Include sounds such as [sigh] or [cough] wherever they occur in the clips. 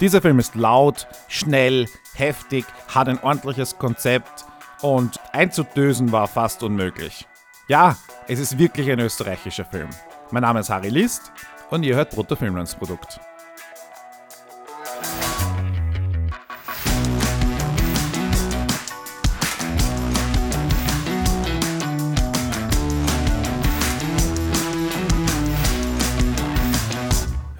Dieser Film ist laut, schnell, heftig, hat ein ordentliches Konzept und einzudösen war fast unmöglich. Ja, es ist wirklich ein österreichischer Film. Mein Name ist Harry List und ihr hört Brutto Filmlandsprodukt.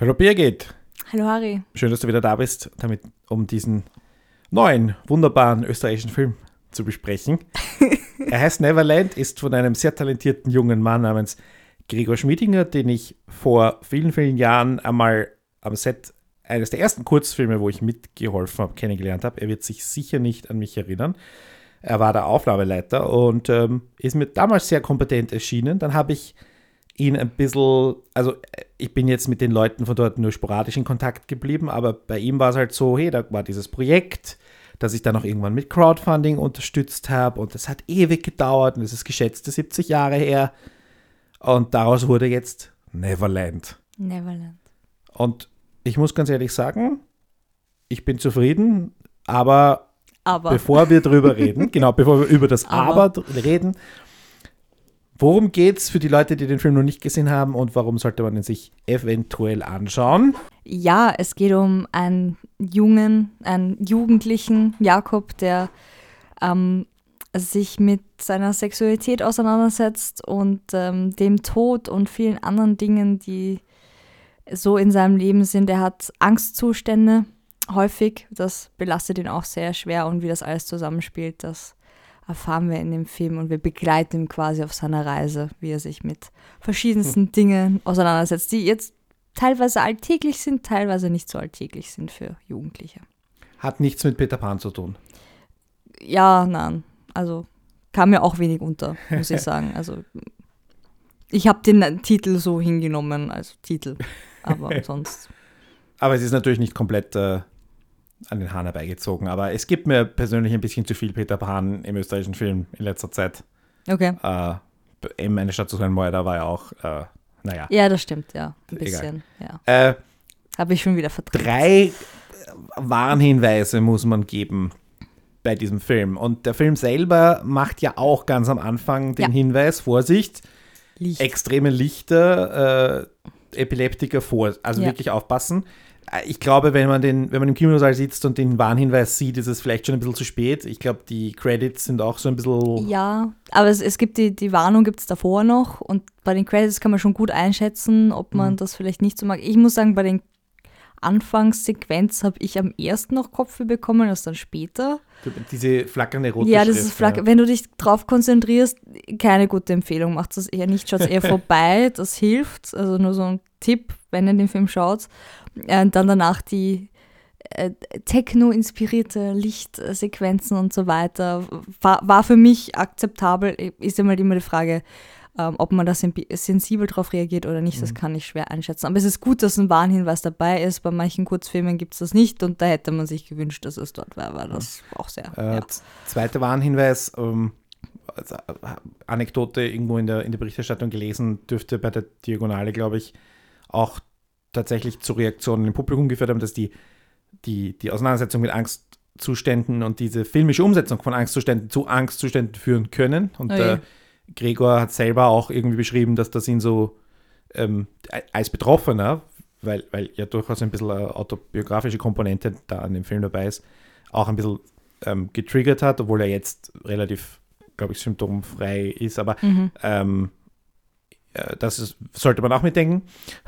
Hallo Birgit. Hallo Harry. Schön, dass du wieder da bist, damit, um diesen neuen, wunderbaren österreichischen Film zu besprechen. [laughs] er heißt Neverland, ist von einem sehr talentierten jungen Mann namens Gregor Schmiedinger, den ich vor vielen, vielen Jahren einmal am Set eines der ersten Kurzfilme, wo ich mitgeholfen habe, kennengelernt habe. Er wird sich sicher nicht an mich erinnern. Er war der Aufnahmeleiter und ähm, ist mir damals sehr kompetent erschienen. Dann habe ich ihn ein bisschen, also ich bin jetzt mit den Leuten von dort nur sporadisch in Kontakt geblieben, aber bei ihm war es halt so, hey, da war dieses Projekt, das ich dann auch irgendwann mit Crowdfunding unterstützt habe und das hat ewig gedauert und es ist geschätzte 70 Jahre her und daraus wurde jetzt Neverland. Neverland. Und ich muss ganz ehrlich sagen, ich bin zufrieden, aber, Aber. bevor wir drüber reden, [laughs] genau, bevor wir über das Aber, Aber. reden, worum geht's für die Leute, die den Film noch nicht gesehen haben und warum sollte man ihn sich eventuell anschauen? Ja, es geht um einen jungen, einen jugendlichen Jakob, der ähm, sich mit seiner Sexualität auseinandersetzt und ähm, dem Tod und vielen anderen Dingen, die so in seinem Leben sind. Er hat Angstzustände häufig. Das belastet ihn auch sehr schwer und wie das alles zusammenspielt, das erfahren wir in dem Film und wir begleiten ihn quasi auf seiner Reise, wie er sich mit verschiedensten Dingen auseinandersetzt, die jetzt teilweise alltäglich sind, teilweise nicht so alltäglich sind für Jugendliche. Hat nichts mit Peter Pan zu tun. Ja, nein, also kam mir auch wenig unter, muss ich [laughs] sagen. Also ich habe den Titel so hingenommen als Titel, aber [laughs] sonst. Aber es ist natürlich nicht komplett äh, an den Haaren herbeigezogen. Aber es gibt mir persönlich ein bisschen zu viel Peter Pan im österreichischen Film in letzter Zeit. Okay. Äh, eben eine Stadt zu sein Mörder war ja auch, äh, naja. Ja, das stimmt, ja. Ein Egal. bisschen, ja. Äh, Habe ich schon wieder verdreht. drei Warnhinweise muss man geben bei diesem Film. Und der Film selber macht ja auch ganz am Anfang den Ja. Hinweis, Vorsicht, Licht. extreme Lichter, äh, Epileptiker vor, also Ja. wirklich aufpassen. Äh, Ich glaube, wenn man, den, wenn man im Kinosaal sitzt und den Warnhinweis sieht, ist es vielleicht schon ein bisschen zu spät. Ich glaube, die Credits sind auch so ein bisschen. Ja, aber es, es gibt die, die Warnung gibt es davor noch und bei den Credits kann man schon gut einschätzen, ob man das vielleicht nicht so mag. Ich muss sagen, bei den Anfangssequenz habe ich am ersten noch Kopfweh bekommen als dann später. Diese flackernde rote ja, das Schrift, ist flack. Wenn du dich drauf konzentrierst, keine gute Empfehlung. Macht das eher nicht, schaut eher [laughs] vorbei, das hilft. Also nur so ein Tipp, wenn ihr den Film schaut. Äh, Und dann danach die äh, Techno-inspirierte Lichtsequenzen und so weiter. War, war für mich akzeptabel. Ist immer immer die Frage, ähm, ob man da sen- sensibel drauf reagiert oder nicht, das kann ich schwer einschätzen. Aber es ist gut, dass ein Warnhinweis dabei ist. Bei manchen Kurzfilmen gibt es das nicht und da hätte man sich gewünscht, dass es dort war. War das auch sehr. Äh, ja. Zweiter Warnhinweis, ähm, also, äh, Anekdote irgendwo in der, in der Berichterstattung gelesen, dürfte bei der Diagonale, glaube ich, auch tatsächlich zu Reaktionen im Publikum geführt haben, dass die, die, die Auseinandersetzung mit Angstzuständen und diese filmische Umsetzung von Angstzuständen zu Angstzuständen führen können. Und Oh äh, Gregor hat selber auch irgendwie beschrieben, dass das ihn so ähm, als Betroffener, weil, weil ja durchaus ein bisschen eine autobiografische Komponente da an dem Film dabei ist, auch ein bisschen ähm, getriggert hat, obwohl er jetzt relativ, glaube ich, symptomfrei ist. Aber Mhm. ähm, äh, das ist, sollte man auch mitdenken.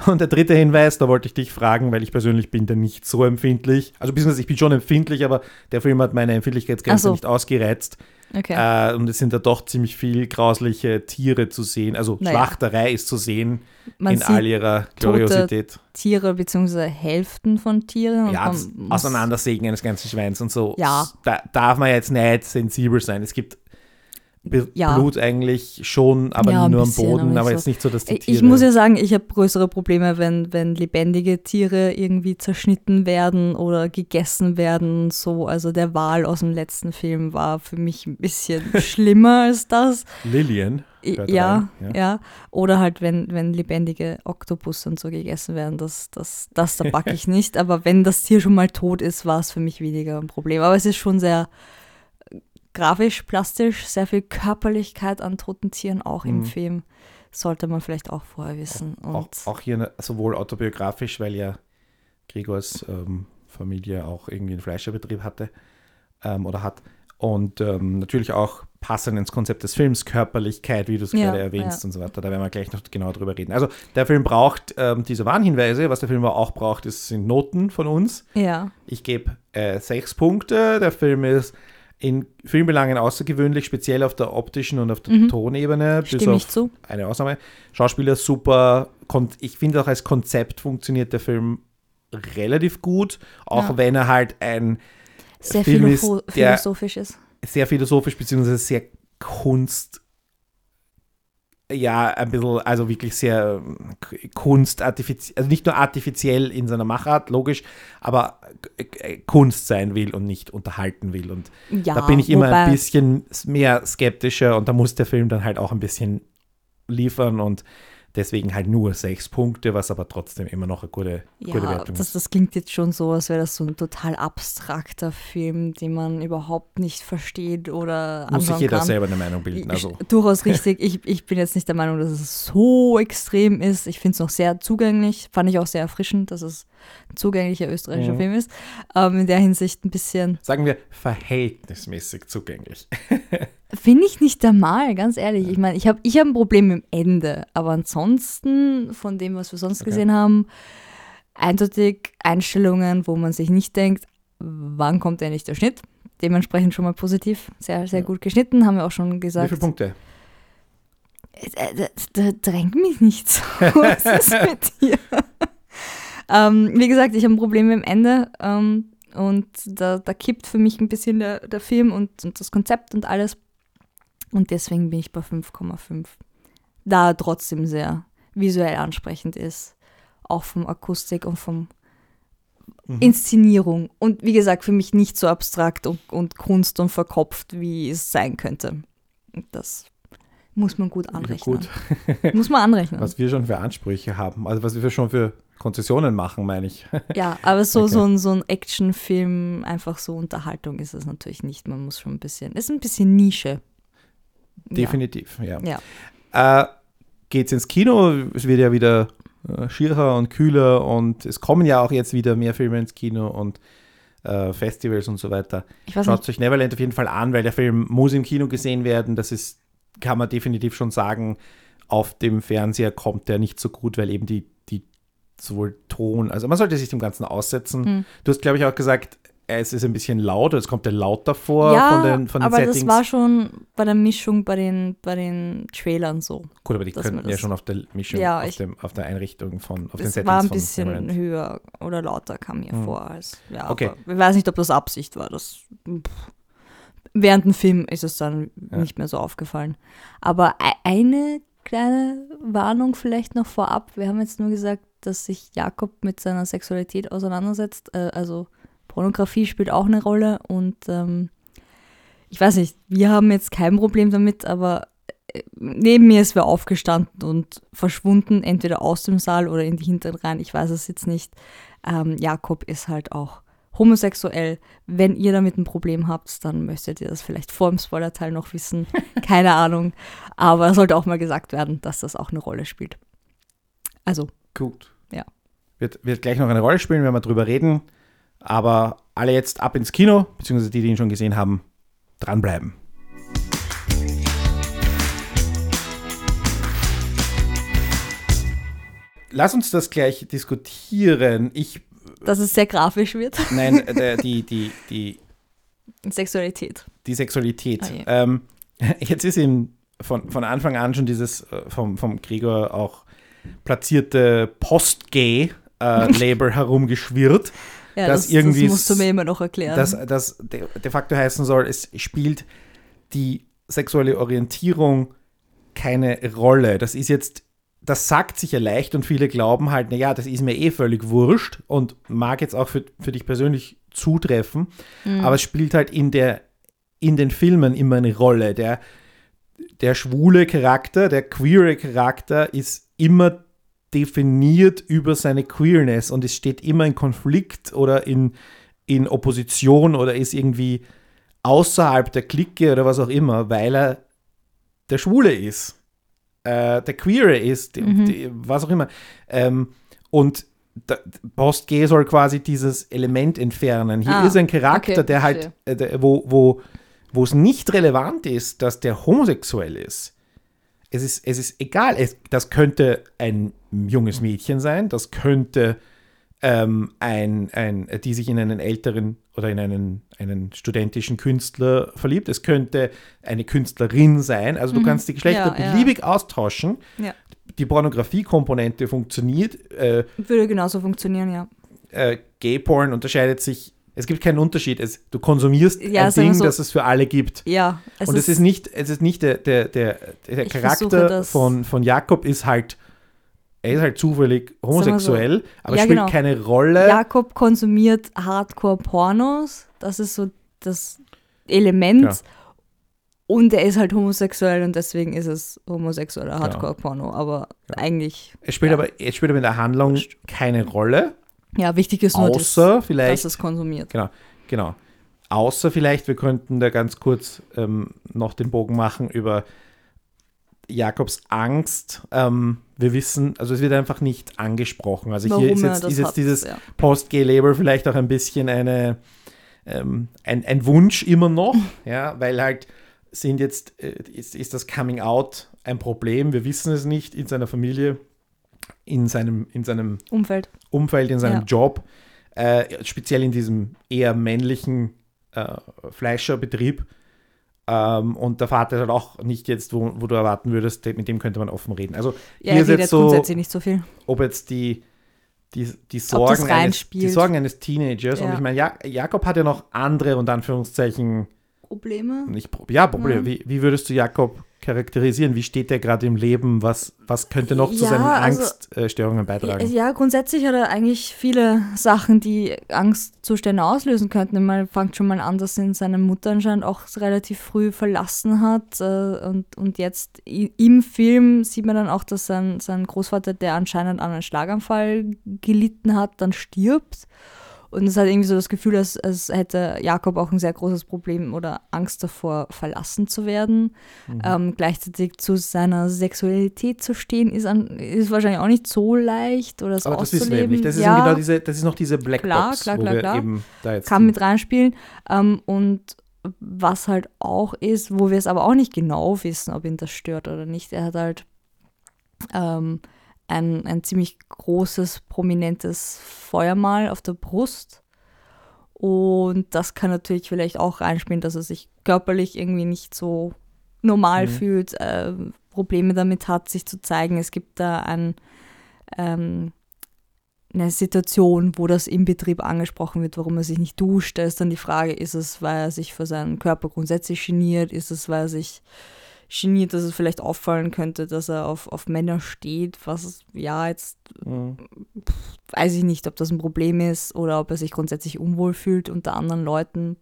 Und der dritte Hinweis, da wollte ich dich fragen, weil ich persönlich bin da nicht so empfindlich. Also beziehungsweise ich bin schon empfindlich, aber der Film hat meine Empfindlichkeitsgrenze so. nicht ausgereizt. Okay. Äh, und es sind da doch ziemlich viel grausliche Tiere zu sehen. Also Naja. Schlachterei ist zu sehen Man in all ihrer Gloriosität. Tiere bzw. Hälften von Tieren. und Ja, das Auseinandersägen eines ganzen Schweins und so. Ja. Da darf man jetzt nicht sensibel sein. Es gibt Be Ja. Blut eigentlich schon, aber Ja, nur am bisschen, Boden, aber aber, jetzt so. nicht so, dass die Ich- Tiere... Ich muss ja sagen, ich habe größere Probleme, wenn, wenn lebendige Tiere irgendwie zerschnitten werden oder gegessen werden. So, also der Wal aus dem letzten Film war für mich ein bisschen [laughs] schlimmer als das. Lillian. ja, rein, ja, Oder halt, wenn, wenn lebendige Oktopus und so gegessen werden, das, das, das da backe ich [laughs] nicht. Aber wenn das Tier schon mal tot ist, war es für mich weniger ein Problem. Aber es ist schon sehr grafisch, plastisch, sehr viel Körperlichkeit an toten Tieren auch im Mhm. Film. Sollte man vielleicht auch vorher wissen. Und Auch, auch hier ne- sowohl autobiografisch, weil ja Gregors ähm, Familie auch irgendwie einen Fleischerbetrieb hatte ähm, oder hat. Und ähm, natürlich auch passend ins Konzept des Films, Körperlichkeit, wie du es Ja, gerade erwähnst ja. und so weiter. Da werden wir gleich noch genau drüber reden. Also der Film braucht ähm, diese Warnhinweise. Was der Film aber auch braucht, ist, sind Noten von uns. ja, Ich gebe äh, sechs Punkte. Der Film ist in Filmbelangen außergewöhnlich, speziell auf der optischen und auf der Mhm. Tonebene. bis stimme auf ich zu. eine Ausnahme. Schauspieler super. Ich finde auch als Konzept funktioniert der Film relativ gut, auch Ja. wenn er halt ein Sehr Film philosophisch ist. sehr philosophisch bzw. sehr Kunst, ja, ein bisschen, also wirklich sehr äh, Kunst, artifiziell, also nicht nur artifiziell in seiner Machart, logisch, aber äh, Kunst sein will und nicht unterhalten will. Und Ja, da bin ich immer ein bisschen mehr skeptischer und da muss der Film dann halt auch ein bisschen liefern und deswegen halt nur sechs Punkte, was aber trotzdem immer noch eine gute, gute Ja, Wertung das, ist. das klingt jetzt schon so, als wäre das so ein total abstrakter Film, den man überhaupt nicht versteht oder Muss sich jeder kann. selber eine Meinung bilden. Ich- Also, [laughs] Durchaus richtig. Ich, ich bin jetzt nicht der Meinung, dass es so extrem ist. Ich finde es noch sehr zugänglich. Fand ich auch sehr erfrischend, dass es ein zugänglicher österreichischer Mhm. Film ist. Ähm, in der Hinsicht ein bisschen. sagen wir, verhältnismäßig zugänglich. [laughs] Finde ich nicht einmal, ganz ehrlich. Ich meine, ich habe ich hab ein Problem mit dem Ende. Aber ansonsten, von dem, was wir sonst Okay. gesehen haben, eindeutig Einstellungen, wo man sich nicht denkt, wann kommt endlich der Schnitt? Dementsprechend schon mal positiv. Sehr, sehr Ja. gut geschnitten, haben wir auch schon Wie gesagt. viele Punkte? Äh, Da, da drängt mich nicht so. [laughs] Was ist mit dir? ähm, wie gesagt, ich habe ein Problem mit dem Ende. Ähm, und da, da kippt für mich ein bisschen der, der Film und, und das Konzept und alles. Und deswegen bin ich bei 5,5. Da er trotzdem sehr visuell ansprechend ist. Auch vom Akustik und vom Mhm. Inszenierung. Und wie gesagt, für mich nicht so abstrakt und, und Kunst und verkopft, wie es sein könnte. Das muss man gut anrechnen. Gut, [laughs] Muss man anrechnen. was wir schon für Ansprüche haben, also was wir schon für Konzessionen machen, meine ich. [laughs] Ja, aber so, Okay. so ein, so ein Actionfilm, einfach so Unterhaltung ist es natürlich nicht. Man muss schon ein bisschen, ist ein bisschen Nische. Definitiv, ja. Ja. Äh, geht's ins Kino? Es wird ja wieder äh, schierer und kühler und es kommen ja auch jetzt wieder mehr Filme ins Kino und äh, Festivals und so weiter. Schaut nicht, euch Neverland auf jeden Fall an, weil der Film muss im Kino gesehen werden. Das ist, kann man definitiv schon sagen, auf dem Fernseher kommt der nicht so gut, weil eben die, die sowohl Ton, also man sollte sich dem Ganzen aussetzen. Hm. Du hast, glaube ich, auch gesagt, es ist ein bisschen laut, es kommt ja lauter vor ja, von den, von den aber Settings. das war schon bei der Mischung bei den, bei den Trailern so. Gut, aber die könnten ja schon auf der Mischung, Ja, auf, ich- dem, auf der Einrichtung von, auf den Es Settings war ein bisschen höher oder lauter, kam mir Hm. vor. Als, ja, Okay. ich weiß nicht, ob das Absicht war. Das, pff. Während dem Film ist es dann Ja. nicht mehr so aufgefallen. Aber e- eine kleine Warnung vielleicht noch vorab. Wir haben jetzt nur gesagt, dass sich Jakob mit seiner Sexualität auseinandersetzt. Äh, also Pornografie spielt auch eine Rolle und ähm, ich weiß nicht, wir haben jetzt kein Problem damit, aber äh, neben mir ist wer aufgestanden und verschwunden, entweder aus dem Saal oder in die Hintern rein. Ich weiß es jetzt nicht. Ähm, Jakob ist halt auch homosexuell. Wenn ihr damit ein Problem habt, dann möchtet ihr das vielleicht vor dem Spoilerteil noch wissen. [laughs] Keine Ahnung. Aber es sollte auch mal gesagt werden, dass das auch eine Rolle spielt. Also, Gut. Ja. Wird, wird gleich noch eine Rolle spielen, wenn wir drüber reden. Aber alle jetzt ab ins Kino, beziehungsweise die, die ihn schon gesehen haben, dranbleiben. Lass uns das gleich diskutieren. Ich, dass es sehr grafisch wird. nein, äh, die, die, die, [laughs] Sexualität. die Sexualität. Ah, je. ähm, [laughs] jetzt ist ihm von, von Anfang an schon dieses äh, vom, vom Gregor auch platzierte Post-Gay-Label [laughs] herumgeschwirrt, Ja, Dass das, irgendwie das musst du mir immer noch erklären. dass das de, de facto heißen soll, es spielt die sexuelle Orientierung keine Rolle. Das ist jetzt, das sagt sich ja leicht und viele glauben halt, naja, das ist mir eh völlig wurscht und mag jetzt auch für, für dich persönlich zutreffen, Mhm. aber es spielt halt in der in den Filmen immer eine Rolle. Der der schwule Charakter, der queere Charakter ist immer definiert über seine Queerness und es steht immer in Konflikt oder in, in Opposition oder ist irgendwie außerhalb der Clique oder was auch immer, weil er der Schwule ist, äh, der Queere ist, Mhm. die, was auch immer. Ähm, und der Post G soll quasi dieses Element entfernen. Hier Ah, ist ein Charakter, okay, der halt, äh, der, wo, wo, wo es nicht relevant ist, dass der homosexuell ist. Es ist, es ist egal, es, das könnte ein junges Mädchen sein, das könnte ähm, ein, ein, die sich in einen älteren oder in einen, einen studentischen Künstler verliebt. Es könnte eine Künstlerin sein. Also du kannst die Geschlechter Mhm. Ja, ja. beliebig austauschen. Ja. Die Pornografie-Komponente funktioniert. Äh, Würde genauso funktionieren, ja. äh, Gay-Porn unterscheidet sich. Es gibt keinen Unterschied. Es, du konsumierst Ja, ein Ding, so- das es für alle gibt. Ja, es Und es ist nicht, es ist nicht der, der, der, der Charakter von, von Jakob ist halt, er ist halt zufällig wir so. homosexuell, aber Ja, spielt genau. keine Rolle. Jakob konsumiert Hardcore-Pornos. Das ist so das Element. Ja. Und er ist halt homosexuell und deswegen ist es homosexueller Hardcore-Porno. Aber eigentlich, Es spielt, Ja. aber, es spielt aber in der Handlung keine Rolle, ja, wichtig ist nur, das, außer dass vielleicht, es konsumiert. genau, genau, außer vielleicht, wir könnten da ganz kurz ähm, noch den Bogen machen über Jakobs Angst. Ähm, wir wissen, also es wird einfach nicht angesprochen. Also hier ist jetzt, das ist jetzt hat, dieses ja. Post-Gay-Label vielleicht auch ein bisschen eine, ähm, ein, ein Wunsch immer noch, [laughs] ja, weil halt sind jetzt, äh, ist, ist das Coming Out ein Problem, wir wissen es nicht in seiner Familie, in seinem, in seinem Umfeld. Umfeld, in seinem Ja. Job, äh, speziell in diesem eher männlichen äh, Fleischerbetrieb. Ähm, und der Vater ist halt auch nicht jetzt, wo, wo du erwarten würdest, mit dem könnte man offen reden. Also Ja, hier er ist jetzt so, grundsätzlich nicht so viel. ob jetzt die, die, die, Sorgen, eines, die Sorgen eines Teenagers, und Ja. ich meine, ja, Jakob hat ja noch andere, unter Anführungszeichen, Probleme? nicht Pro ja, Probleme. Ja. Wie, wie würdest du Jakob charakterisieren? Wie steht er gerade im Leben? Was, was könnte noch zu Ja, seinen also- Angststörungen beitragen? Ja, grundsätzlich hat er eigentlich viele Sachen, die Angstzustände auslösen könnten. Man fängt schon mal an, dass ihn seine Mutter anscheinend auch relativ früh verlassen hat. Äh, und, und jetzt im Film sieht man dann auch, dass sein, sein Großvater, der anscheinend an einem Schlaganfall gelitten hat, dann stirbt. Und es hat irgendwie so das Gefühl, als, als hätte Jakob auch ein sehr großes Problem oder Angst davor, verlassen zu werden. Mhm. Ähm, gleichzeitig zu seiner Sexualität zu stehen, ist, an, ist wahrscheinlich auch nicht so leicht oder es Aber das wissen wir eben nicht. Das ist, ja, genau diese, das ist noch diese Blackbox, Klar, klar, wo klar, wir klar. eben da jetzt kann mit reinspielen. Ähm, und was halt auch ist, wo wir es aber auch nicht genau wissen, ob ihn das stört oder nicht, er hat halt ähm, ein, ein ziemlich großes, prominentes Feuermal auf der Brust. Und das kann natürlich vielleicht auch reinspielen, dass er sich körperlich irgendwie nicht so normal Mhm. fühlt, äh, Probleme damit hat, sich zu zeigen. Es gibt da ein, ähm, eine Situation, wo das im Betrieb angesprochen wird, warum er sich nicht duscht. Da ist dann die Frage, ist es, weil er sich für seinen Körper grundsätzlich geniert? Ist es, weil er sich geniert, dass es vielleicht auffallen könnte, dass er auf, auf Männer steht? Was, ja, jetzt Mhm. weiß ich nicht, ob das ein Problem ist oder ob er sich grundsätzlich unwohl fühlt unter anderen Leuten.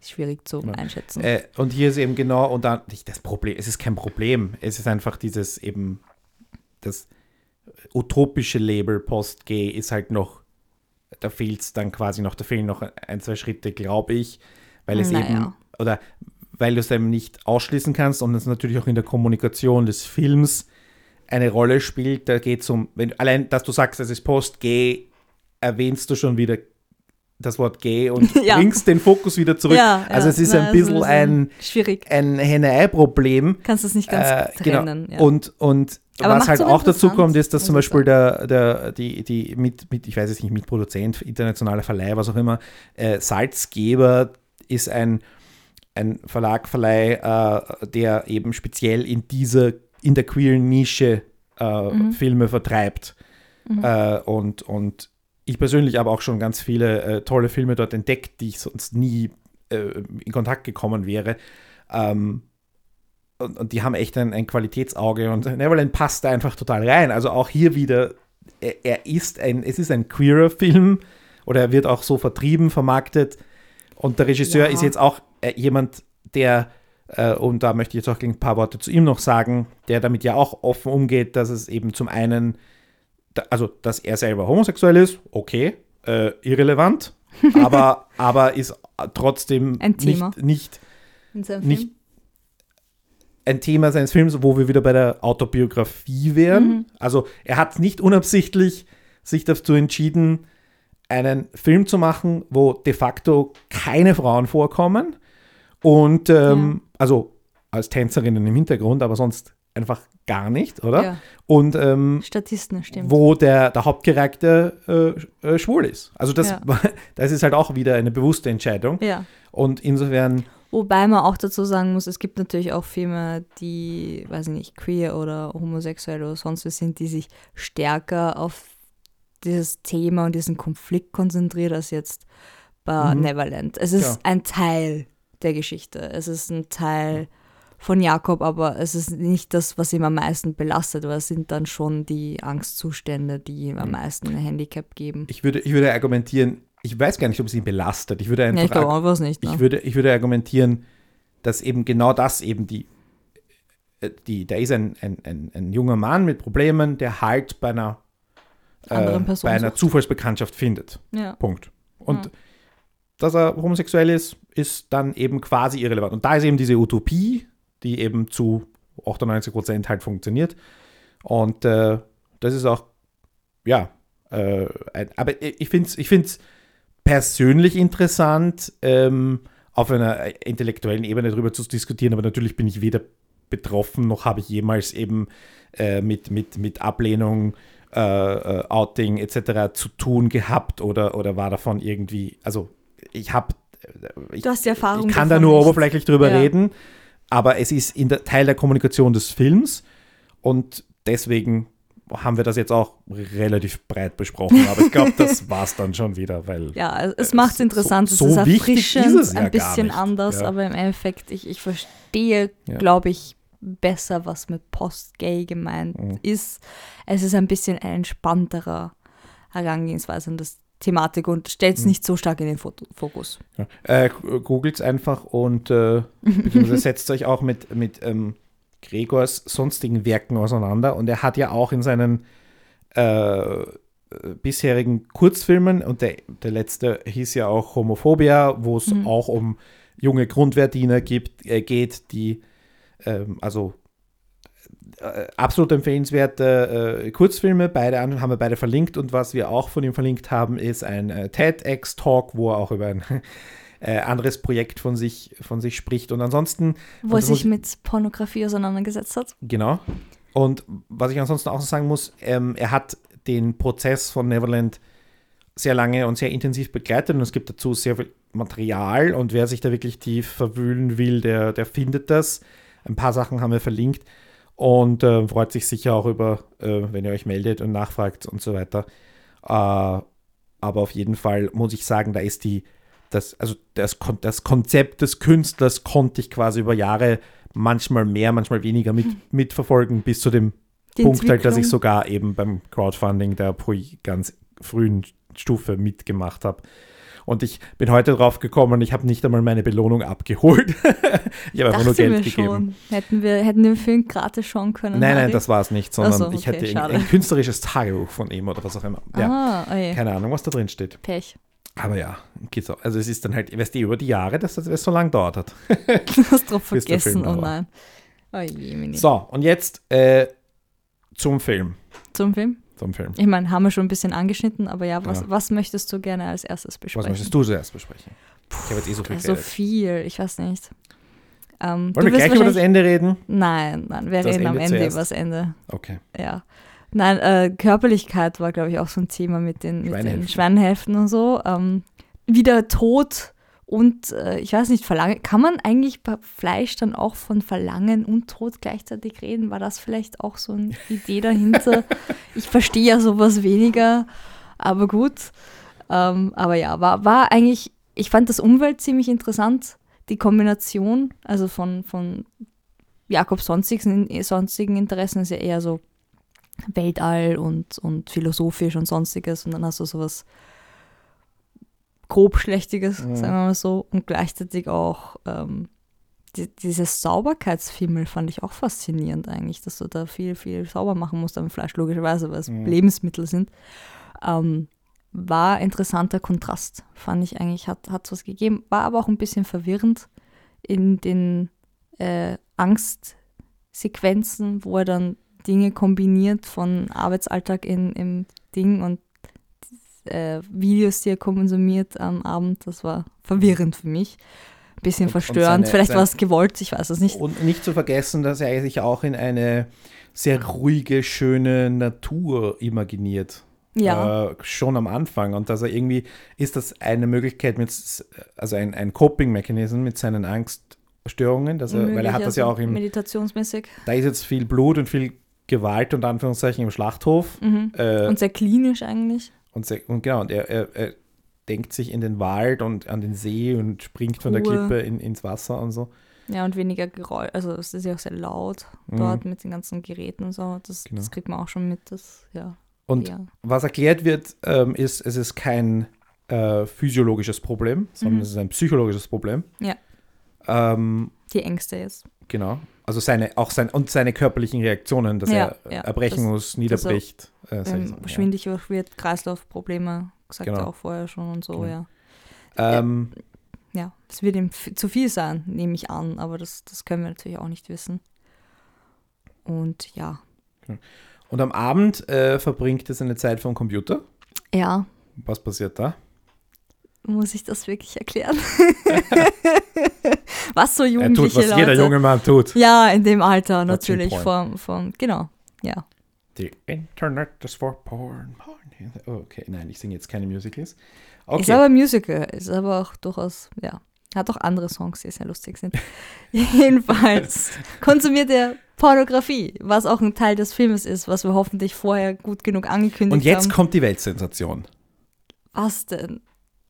Ist schwierig zu Ja. einschätzen. Äh, und hier ist eben genau, und dann nicht das Problem, es ist kein Problem, es ist einfach dieses eben, das utopische Label Post-Gay ist halt noch, da fehlt es dann quasi noch, da fehlen noch ein, zwei Schritte, glaube ich, weil es Naja. eben, oder weil du es eben nicht ausschließen kannst und es natürlich auch in der Kommunikation des Films eine Rolle spielt. Da geht es um, wenn, allein, dass du sagst, es ist Post-Gay, erwähnst du schon wieder das Wort gay und [laughs] Ja. bringst den Fokus wieder zurück. Ja, also ja. es ist Na, ein bisschen ein, Schwierig. ein Henne-Ei-Problem. Kannst du es nicht ganz Äh, genau. trennen. Ja. Und, und Aber was halt auch dazu kommt, ist, dass zum Beispiel der, der, die, die mit, mit, ich weiß es nicht, Mitproduzent, internationaler Verleih, was auch immer, äh, Salzgeber ist ein, ein Verlag, Verleih, äh, der eben speziell in dieser, in der queeren Nische äh, Mhm. Filme vertreibt. Mhm. Äh, und, und ich persönlich habe auch schon ganz viele äh, tolle Filme dort entdeckt, die ich sonst nie äh, in Kontakt gekommen wäre. Ähm, und, und die haben echt ein, ein Qualitätsauge und [laughs] Neverland passt da einfach total rein. Also auch hier wieder, er, er ist ein, es ist ein queerer Film oder er wird auch so vertrieben, vermarktet. Und der Regisseur Ja. ist jetzt auch äh, jemand, der äh, und da möchte ich jetzt auch ein paar Worte zu ihm noch sagen, der damit ja auch offen umgeht, dass es eben zum einen, da, also dass er selber homosexuell ist, okay, äh, irrelevant, [laughs] aber, aber ist trotzdem Ein Thema. nicht, nicht, nicht ein Thema seines Films, wo wir wieder bei der Autobiografie wären. Mhm. Also er hat nicht unabsichtlich sich dazu entschieden, einen Film zu machen, wo de facto keine Frauen vorkommen und ähm, also als Tänzerinnen im Hintergrund, aber sonst einfach gar nicht, oder? Ja. Und ähm, Statisten, stimmt. wo der, der Hauptcharakter äh, äh, schwul ist. Also das, Ja. [laughs] das ist halt auch wieder eine bewusste Entscheidung. Ja. Und insofern, Wobei man auch dazu sagen muss, es gibt natürlich auch Filme, die, weiß ich nicht, queer oder homosexuell oder sonst was sind, die sich stärker auf dieses Thema und diesen Konflikt konzentriert als jetzt bei Mhm. Neverland. Es ist Ja. ein Teil der Geschichte. Es ist ein Teil von Jakob, aber es ist nicht das, was ihn am meisten belastet, weil es sind dann schon die Angstzustände, die ihm am meisten ein Handicap geben. ich würde, ich würde argumentieren, ich weiß gar nicht, ob es ihn belastet. Ich würde einfach Ja, ich glaube auch was nicht. Ne? Ich würde, ich würde argumentieren, dass eben genau das eben die, äh, die da ist ein, ein, ein, ein junger Mann mit Problemen, der halt bei einer, äh, bei einer. Zufallsbekanntschaft findet. ja. Punkt. Und Ja. Dass er homosexuell ist, ist dann eben quasi irrelevant. Und da ist eben diese Utopie, die eben zu 98 Prozent halt funktioniert. Und äh, das ist auch, ja, äh, ein, aber ich finde es ich find's persönlich interessant, ähm, auf einer intellektuellen Ebene darüber zu diskutieren, aber natürlich bin ich weder betroffen, noch habe ich jemals eben äh, mit, mit, mit Ablehnung, äh, äh, Outing etc. zu tun gehabt oder, oder war davon irgendwie, also ich habe, ich, Du hast die Erfahrung ich kann da nur oberflächlich drüber Ja. reden, aber es ist in der, Teil der Kommunikation des Films und deswegen haben wir das jetzt auch relativ breit besprochen, aber ich glaube, das [laughs] war es dann schon wieder, weil Ja, es- macht es interessant, so es ist wichtig ist erfrischend, es ja ein bisschen anders, Ja. aber im Endeffekt, ich, ich verstehe, Ja. glaube ich, besser, was mit Post-Gay gemeint Mhm. ist. Es ist ein bisschen ein entspannterer Herangehensweise an das Thematik und stellt es Mhm. nicht so stark in den Fokus. Ja. Äh, Googelt einfach und äh, [laughs] setzt euch auch mit, mit ähm, Gregors sonstigen Werken auseinander. Und er hat ja auch in seinen äh, bisherigen Kurzfilmen, und der, der letzte hieß ja auch Homophobia, wo es Mhm. auch um junge Grundwehrdiener gibt, äh, geht, die ähm, also absolut empfehlenswerte äh, Kurzfilme. Beide haben wir beide verlinkt und was wir auch von ihm verlinkt haben, ist ein äh, TEDx-Talk, wo er auch über ein [laughs] äh, anderes Projekt von sich, von sich spricht. Und ansonsten, Wo er sich mit Pornografie auseinandergesetzt hat. genau. Und was ich ansonsten auch sagen muss, ähm, er hat den Prozess von Neverland sehr lange und sehr intensiv begleitet und es gibt dazu sehr viel Material und wer sich da wirklich tief verwühlen will, der, der findet das. Ein paar Sachen haben wir verlinkt und äh, freut sich sicher auch über, äh, wenn ihr euch meldet und nachfragt und so weiter. Äh, aber auf jeden Fall muss ich sagen, da ist die, das, also das, Kon- das Konzept des Künstlers konnte ich quasi über Jahre manchmal mehr, manchmal weniger mit, mitverfolgen, bis zu dem Die Punkt halt, dass ich sogar eben beim Crowdfunding der ganz frühen Stufe mitgemacht habe. Und ich bin heute drauf gekommen, ich habe nicht einmal meine Belohnung abgeholt. [laughs] ich habe einfach nur Geld gegeben. schon. Hätten wir hätten den Film gratis schauen können. Nein, nein, das war es nicht, sondern so, ich okay, hatte schade. ein künstlerisches Tagebuch von ihm oder was auch immer. Ja, Ah, oh je. keine Ahnung, was da drin steht. Pech. Aber ja, geht so. Also es ist dann halt, weißt du, über die Jahre, dass das so lange dauert hat. [laughs] Du hast drauf [laughs] vergessen, oh nein. Oh je. So, und jetzt äh, zum Film. Zum Film? Zum Film. Ich meine, haben wir schon ein bisschen angeschnitten, aber ja, was, Ja. was möchtest du gerne als erstes Was besprechen? möchtest du zuerst besprechen? Ich habe jetzt eh so viel So geredet. viel, ich weiß nicht. Ähm, du Wollen wir gleich über das Ende reden? Nein, nein, wir Das reden am Ende Ende zuerst. über das Ende. Okay. Ja. Nein, äh, Körperlichkeit war, glaube ich, auch so ein Thema mit den, mit den Schweinehälften. Schweinehälften und so. Ähm, wieder Tod und äh, ich weiß nicht, Verlangen. Kann man eigentlich bei Fleisch dann auch von Verlangen und Tod gleichzeitig reden? War das vielleicht auch so eine Idee dahinter? [laughs] ich verstehe ja sowas weniger, aber gut. Ähm, aber ja, war, war eigentlich, ich fand das Umwelt ziemlich interessant. Die Kombination, also von, von Jakobs sonstigen, sonstigen Interessen ist ja eher so Weltall und, und philosophisch und sonstiges und dann hast du sowas grobschlächtiges, Mhm. sagen wir mal so, und gleichzeitig auch ähm, die, dieses Sauberkeitsfimmel fand ich auch faszinierend eigentlich, dass du da viel, viel sauber machen musst am Fleisch, logischerweise, weil es Mhm. Lebensmittel sind. Ähm, war interessanter Kontrast, fand ich eigentlich, hat es was gegeben, war aber auch ein bisschen verwirrend in den äh, Angstsequenzen, wo er dann Dinge kombiniert von Arbeitsalltag in, im Ding und äh, Videos, die er konsumiert am Abend, das war verwirrend für mich. Ein bisschen Und- und verstörend, seine- vielleicht war es gewollt, ich weiß es nicht. Und nicht zu vergessen, dass er sich auch in eine sehr ruhige, schöne Natur imaginiert. Ja, Äh, schon am Anfang. Und dass er irgendwie, ist das eine Möglichkeit, mit, also ein, ein Coping-Mechanismus mit seinen Angststörungen, dass er, weil er hat möglich, das ja also auch im, meditationsmäßig. da ist jetzt viel Blut und viel Gewalt und Anführungszeichen im Schlachthof. Mhm. Äh, Und sehr klinisch eigentlich. Und, und genau, und er, er, er denkt sich in den Wald und an den See und springt von der Ruhe. Klippe in, ins Wasser und so. Ja, und weniger Geräusch. Also es ist ja auch sehr laut dort mit den ganzen Geräten und so. Das, Mhm. Genau. das kriegt man auch schon mit. Das, ja, Und ja. was erklärt wird, ähm, ist, es ist kein äh, physiologisches Problem, sondern Mhm. es ist ein psychologisches Problem. Ja. Ähm, Die Ängste jetzt. Genau. Also seine, auch sein, und seine körperlichen Reaktionen, dass Ja, er ja. erbrechen Das- muss, niederbricht. Äh, solche Ähm, Sachen, ja. wird, Kreislaufprobleme, sagt Genau. er auch vorher schon und so, Genau. ja. Ähm, Ja, es wird ihm zu viel sein, nehme ich an, aber das, das können wir natürlich auch nicht wissen. Und ja. und am Abend äh, verbringt er seine Zeit vom Computer. Ja, Was passiert da? muss ich das wirklich erklären? [laughs] [laughs] Was so Er Jugendliche tut, was Leute. jeder junge Mann tut. Ja, in dem Alter natürlich. Vom, vom, genau, ja. The Internet is for porn. porn. Okay, nein, ich singe jetzt keine Musicals. Ist Okay, aber ein Musical, ist aber auch durchaus, ja. Hat auch andere Songs, die sehr lustig sind. [laughs] Jedenfalls konsumiert er Pornografie, was auch ein Teil des Filmes ist, was wir hoffentlich vorher gut genug angekündigt und jetzt haben. kommt die Weltsensation. Was denn?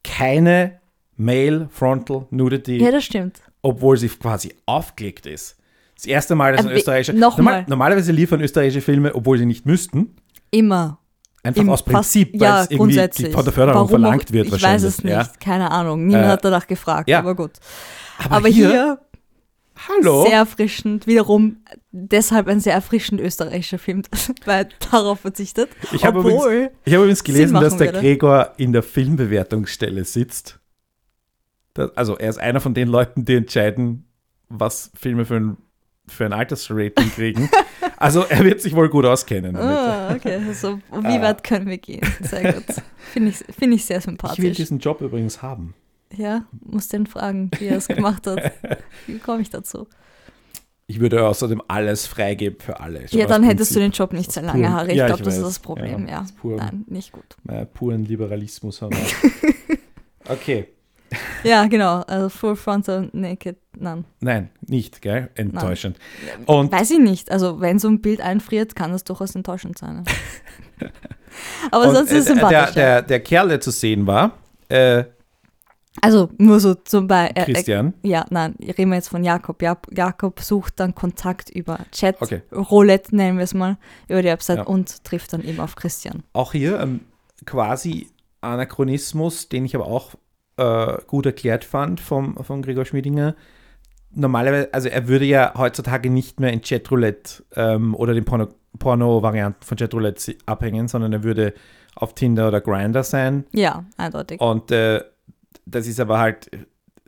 Keine Male Frontal Nudity, Ja, das stimmt. Obwohl sie quasi aufgelegt ist. Das erste Mal, dass Äh, ein wie- österreichischer. nochmal. normalerweise liefern österreichische Filme, obwohl sie nicht müssten. Immer. Einfach Im aus Prinzip, weil ja, es irgendwie grundsätzlich. von der Förderung Warum verlangt wird Ich wahrscheinlich. weiß es nicht, Ja. keine Ahnung. Niemand Äh, hat danach gefragt, ja. aber gut. Aber, Aber hier, hier hallo, sehr erfrischend, wiederum deshalb ein sehr erfrischend österreichischer Film, [laughs] weil darauf verzichtet. ich habe übrigens, Obwohl, ich habe übrigens gelesen, dass der würde. Gregor in der Filmbewertungsstelle sitzt. Das, also er ist einer von den Leuten, die entscheiden, was Filme für ein, für ein Altersrating kriegen. [laughs] also er wird sich wohl gut auskennen damit. ah, okay, also wie Ah. weit können wir gehen? Sehr gut. Finde ich, finde ich sehr Ich will sympathisch. diesen Job übrigens haben. Ja, muss den fragen, wie er es gemacht hat. [laughs] Wie komme ich dazu? Ich würde außerdem alles freigeben für alle. Ja, dann hättest du den Job nicht sehr Aus lange, Harry. Ich Ja, glaube, das ist das Problem, ja. aus purem- Nein, nicht gut. äh, puren Liberalismus haben wir. [laughs] okay. [laughs] Ja, genau. Also Full Frontal Naked, nein. Nein, nicht, gell? Enttäuschend. Und Weiß ich nicht. Also wenn so ein Bild einfriert, kann das durchaus enttäuschend sein. [laughs] Aber sonst ist es äh, der, sympathisch. ja. der, der Kerl, der zu sehen war, äh, Also nur so zum Beispiel. Christian, Ja, nein, reden wir jetzt von Jakob. Ja, Jakob sucht dann Kontakt über Chat, Okay. Roulette nennen wir es mal, über die Website Ja. und trifft dann eben auf Christian. auch hier ähm, quasi Anachronismus, den ich aber auch äh, gut erklärt fand vom, von Gregor Schmiedinger. Normalerweise, also er würde ja heutzutage nicht mehr in Chatroulette ähm, oder den Porno- Porno-Varianten von Chatroulette abhängen, sondern er würde auf Tinder oder Grinder sein. Ja, eindeutig. Und äh, das ist aber halt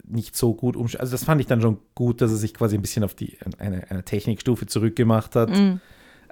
nicht so gut umsch Also das fand ich dann schon gut, dass er sich quasi ein bisschen auf die eine, eine Technikstufe zurückgemacht hat, Mm.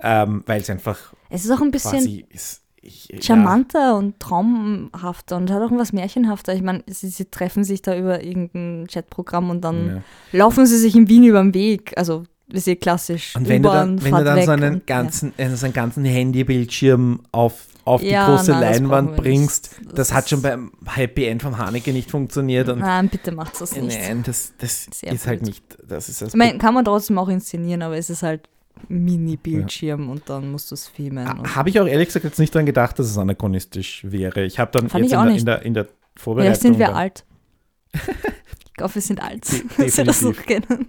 ähm, weil es einfach Es ist auch ein bisschen quasi ist. Ich, ja, charmanter und traumhafter und hat auch was Märchenhafter. Ich meine, sie, sie treffen sich da über irgendein Chatprogramm und dann ja. laufen sie sich in Wien über den Weg. Also, wie sie klassisch Und wenn du dann, wenn du dann so einen und- ganzen, äh, so einen ganzen Handybildschirm auf, auf die Ja, große nein, das Leinwand wir bringst, das, Das hat schon ist- beim Happy End vom Haneke nicht funktioniert. Ja. Nein, bitte macht das nicht. Nein, das, das Sehr ist halt blöd. nicht. Das ist das Ich meine, kann man trotzdem auch inszenieren, aber es ist halt Mini-Bildschirm und dann musst du es filmen. Habe ich auch ehrlich gesagt jetzt nicht dran gedacht, dass es anachronistisch wäre. Ich habe dann Fand jetzt in der, in, der, in der Vorbereitung. Vielleicht sind wir alt. [laughs] Ich glaube, wir sind alt, [laughs] dass wir das noch kennen.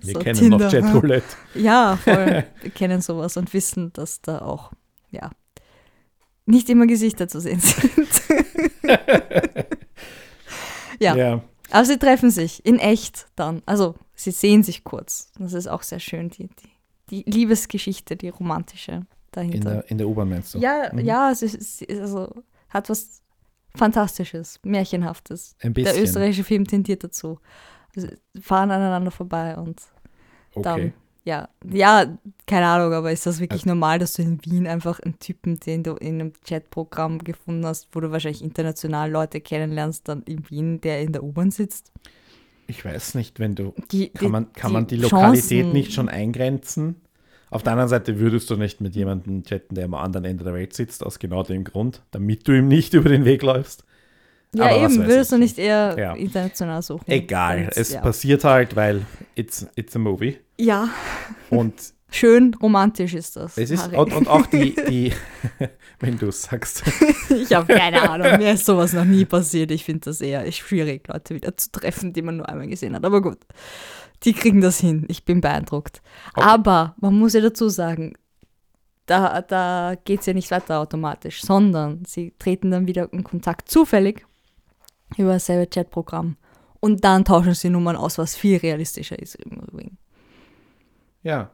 Wir So, kennen noch Tinder, hm. Chatroulette. [laughs] Ja, voll. Wir kennen sowas und wissen, dass da auch, ja, nicht immer Gesichter zu sehen sind. Ja. ja. Aber sie treffen sich in echt dann. Also sie sehen sich kurz. Das ist auch sehr schön, die, die, die Liebesgeschichte, die romantische In dahinter. der, in der U-Bahn meinst du? ja, Mhm. ja, es ist, also, hat was Fantastisches, Märchenhaftes. Ein Der bisschen. österreichische Film tendiert dazu. Also, fahren aneinander vorbei und dann, okay. ja, ja, keine Ahnung, aber ist das wirklich normal, dass du in Wien einfach einen Typen, den du in einem Chatprogramm gefunden hast, wo du wahrscheinlich international Leute kennenlernst, dann in Wien, der in der U-Bahn sitzt? Ich weiß nicht, wenn du. Die, Kann man, kann man die Chancen- Lokalität nicht schon eingrenzen? Auf der anderen Seite würdest du nicht mit jemandem chatten, der am anderen Ende der Welt sitzt, aus genau dem Grund, damit du ihm nicht [laughs] über den Weg läufst. Ja, aber eben, würdest du ich. nicht eher Ja. international suchen? Egal, Und, es ja. passiert halt, weil it's, it's a movie. ja, Und schön romantisch ist das. es ist, und, und auch die, [laughs] die [laughs] wenn du es sagst, Ich habe keine [laughs] Ahnung, mir ist sowas noch nie passiert. Ich finde das eher schwierig, Leute wieder zu treffen, die man nur einmal gesehen hat. Aber gut, die kriegen das hin. Ich bin beeindruckt. Okay. Aber man muss ja dazu sagen, da, da geht es ja nicht weiter automatisch, sondern sie treten dann wieder in Kontakt zufällig über dasselbe Chatprogramm. Und dann tauschen sie Nummern aus, was viel realistischer ist im Übrigen. ja,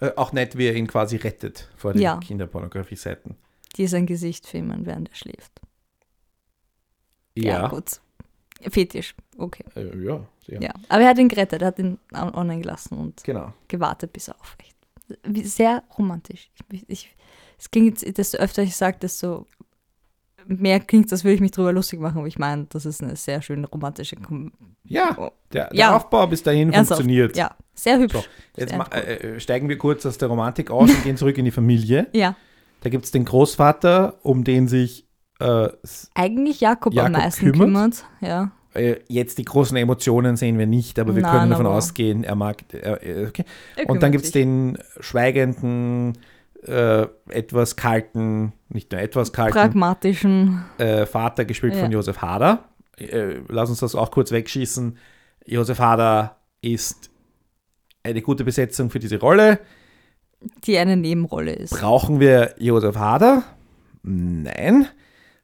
äh, auch nett, wie er ihn quasi rettet vor den Ja. Kinderpornografie-Seiten. Die sein Gesicht filmen, während er schläft. Ja, gut. Fetisch, okay. äh, ja, sehr. Ja, aber er hat ihn gerettet, er hat ihn on- online gelassen und Genau. gewartet, bis er aufwächt. Wie- Sehr romantisch. Ich, ich, es klingt, jetzt- desto öfter ich sage, desto mehr klingt, als würde ich mich drüber lustig machen, aber ich meine, das ist eine sehr schöne romantische Kom Ja, Oh. der, der Ja. Aufbau bis dahin Ernsthaft? funktioniert. Ja, sehr hübsch. So, Jetzt Sehr äh, äh, steigen wir kurz aus der Romantik aus und gehen zurück in die Familie. [laughs] Ja, Da gibt es den Großvater, um den sich äh, eigentlich Jakob, am Jakob meisten kümmert? kümmert. Ja, äh, jetzt die großen Emotionen sehen wir nicht, aber wir Nein, können davon ausgehen, er mag. Okay. er Und dann gibt es den schweigenden, äh, etwas kalten, nicht nur etwas kalten pragmatischen. äh, Vater, gespielt Ja. von Josef Hader. Äh, lass uns das auch kurz wegschießen. Josef Hader ist eine gute Besetzung für diese Rolle. die eine Nebenrolle ist. Brauchen wir Josef Hader? Nein.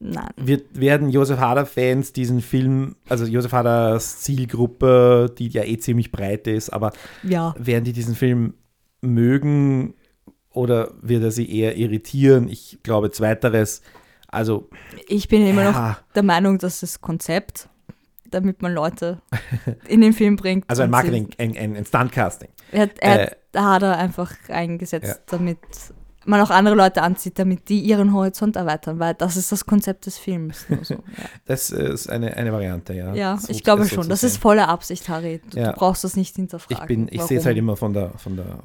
Nein. Wir werden Josef Hader-Fans diesen Film, also Josef Haders Zielgruppe, die ja eh ziemlich breit ist, aber Ja, werden die diesen Film mögen oder wird er sie eher irritieren? Ich glaube, zweiteres. Also, ich bin immer noch ja, der Meinung, dass das Konzept, damit man Leute in den Film bringt. also ein Marketing, ein, ein, ein Stunt-Casting. Er, hat, er Äh, hat, er einfach eingesetzt, Ja. damit man auch andere Leute anzieht, damit die ihren Horizont erweitern, weil das ist das Konzept des Films. so, [laughs] Das ist eine, eine Variante, ja. ja, ja So- ich glaube so schon. Das ist volle Absicht, Harry. Du, Ja. du brauchst das nicht Ich, hinterfragen. bin, ich warum. sehe es halt immer von der, von der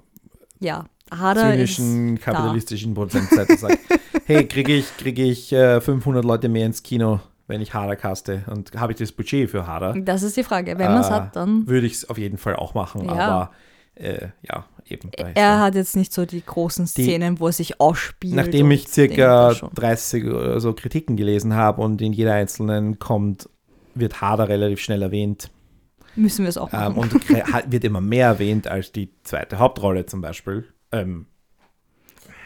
Ja, Hader zynischen, ist kapitalistischen Produzentenseite. und sage, hey, kriege ich, krieg ich äh, 500 Leute mehr ins Kino, wenn ich Hader caste? Und habe ich das Budget für Hader? da. Das ist die Frage. Wenn man es Äh, hat, dann. Würde ich es auf jeden Fall auch machen, Ja. aber äh, ja, eben. Er hat jetzt nicht so die großen Die- Szenen, wo er sich ausspielt. Nachdem und ich circa da schon. 30 oder so Kritiken gelesen habe und in jeder einzelnen kommt, wird Hader relativ schnell erwähnt Müssen wir es auch ähm, machen. und [laughs] kre- hat- wird immer mehr erwähnt als die zweite Hauptrolle zum Beispiel. Ähm,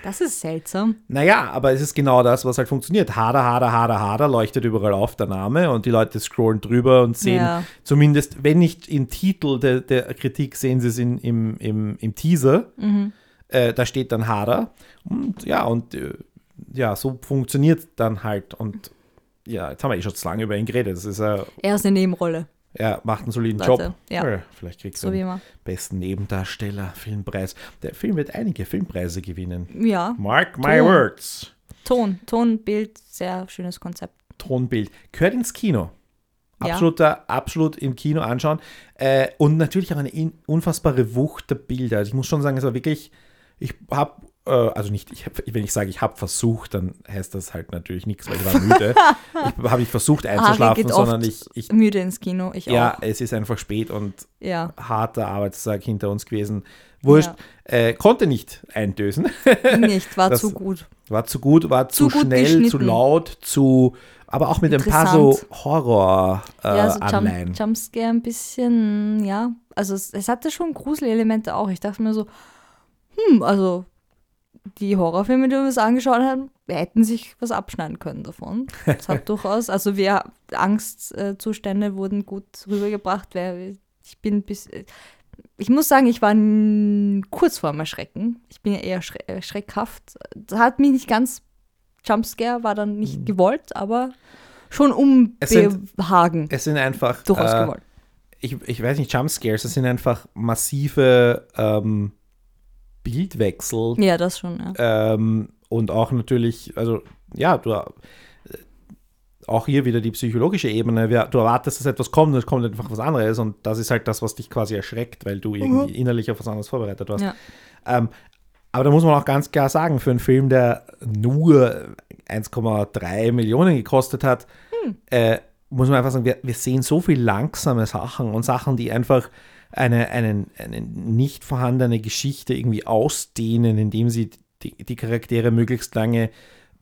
das ist seltsam. naja, aber es ist genau das, was halt funktioniert. Hader, Hader, Hader, Hader leuchtet überall auf, der Name, und die Leute scrollen drüber und sehen Ja. zumindest, wenn nicht im Titel der, der Kritik, sehen sie es in, im, im, im Teaser. Mhm. Äh, da steht dann Hader. Und ja, und äh, ja, so funktioniert dann halt. Und ja, jetzt haben wir eh schon zu lange über ihn geredet. Das ist äh, Er ist eine Nebenrolle, er macht einen soliden Leute. Job. Ja. vielleicht kriegst so du wie den besten Nebendarsteller, Filmpreis. Der Film wird einige Filmpreise gewinnen. Ja, Mark my Ton. words. Ton, Ton, Bild, sehr schönes Konzept. Tonbild. Gehört ins Kino. Ja. Absoluter, absolut im Kino anschauen. Äh, und natürlich auch eine in, unfassbare Wucht der Bilder. Also ich muss schon sagen, es war wirklich, ich habe, äh, also nicht, ich hab, wenn ich sage, ich habe versucht, dann heißt das halt natürlich nichts, weil ich war müde. [laughs] ich habe nicht versucht Harry einzuschlafen, sondern ich, ich müde ins Kino, ich ja, auch. es ist einfach spät und Ja, harter Arbeitstag hinter uns gewesen. Wurscht, äh, konnte nicht eindösen. [laughs] nicht, war Das- zu gut. War zu gut, war zu, Zu schnell, zu laut, zu, aber auch mit ein paar so Interessant. Horror äh, ja, so Jumpscare ein bisschen, ja. Also es, es hatte schon Gruselelemente auch. Ich dachte mir so, hm, also die Horrorfilme, die wir uns angeschaut haben, hätten sich was abschneiden können davon. Es hat [laughs] durchaus, also wir Angstzustände wurden gut rübergebracht. Ich bin bis, ich muss sagen, ich war kurz vorm Erschrecken. Ich bin ja eher schre äh, schreckhaft. Das hat mich nicht ganz, Jumpscare war dann nicht gewollt, aber schon Mhm. Es sind- umbehagen. Es sind einfach, Durchaus äh, gewollt. ich, ich weiß nicht, Jumpscares, es sind einfach massive ähm, Bildwechsel Ja, das schon, ja. ähm, und auch natürlich, also ja, du äh, auch hier wieder die psychologische Ebene. Du erwartest, dass etwas kommt und es kommt einfach was anderes und das ist halt das, was dich quasi erschreckt, weil du irgendwie innerlich auf was anderes vorbereitet warst. Ja. Ähm, aber da muss man auch ganz klar sagen, für einen Film, der nur 1,3 Millionen gekostet hat, äh, muss man einfach sagen, wir, wir sehen so viel langsame Sachen und Sachen, die einfach eine, einen, eine nicht vorhandene Geschichte irgendwie ausdehnen, indem sie die, die Charaktere möglichst lange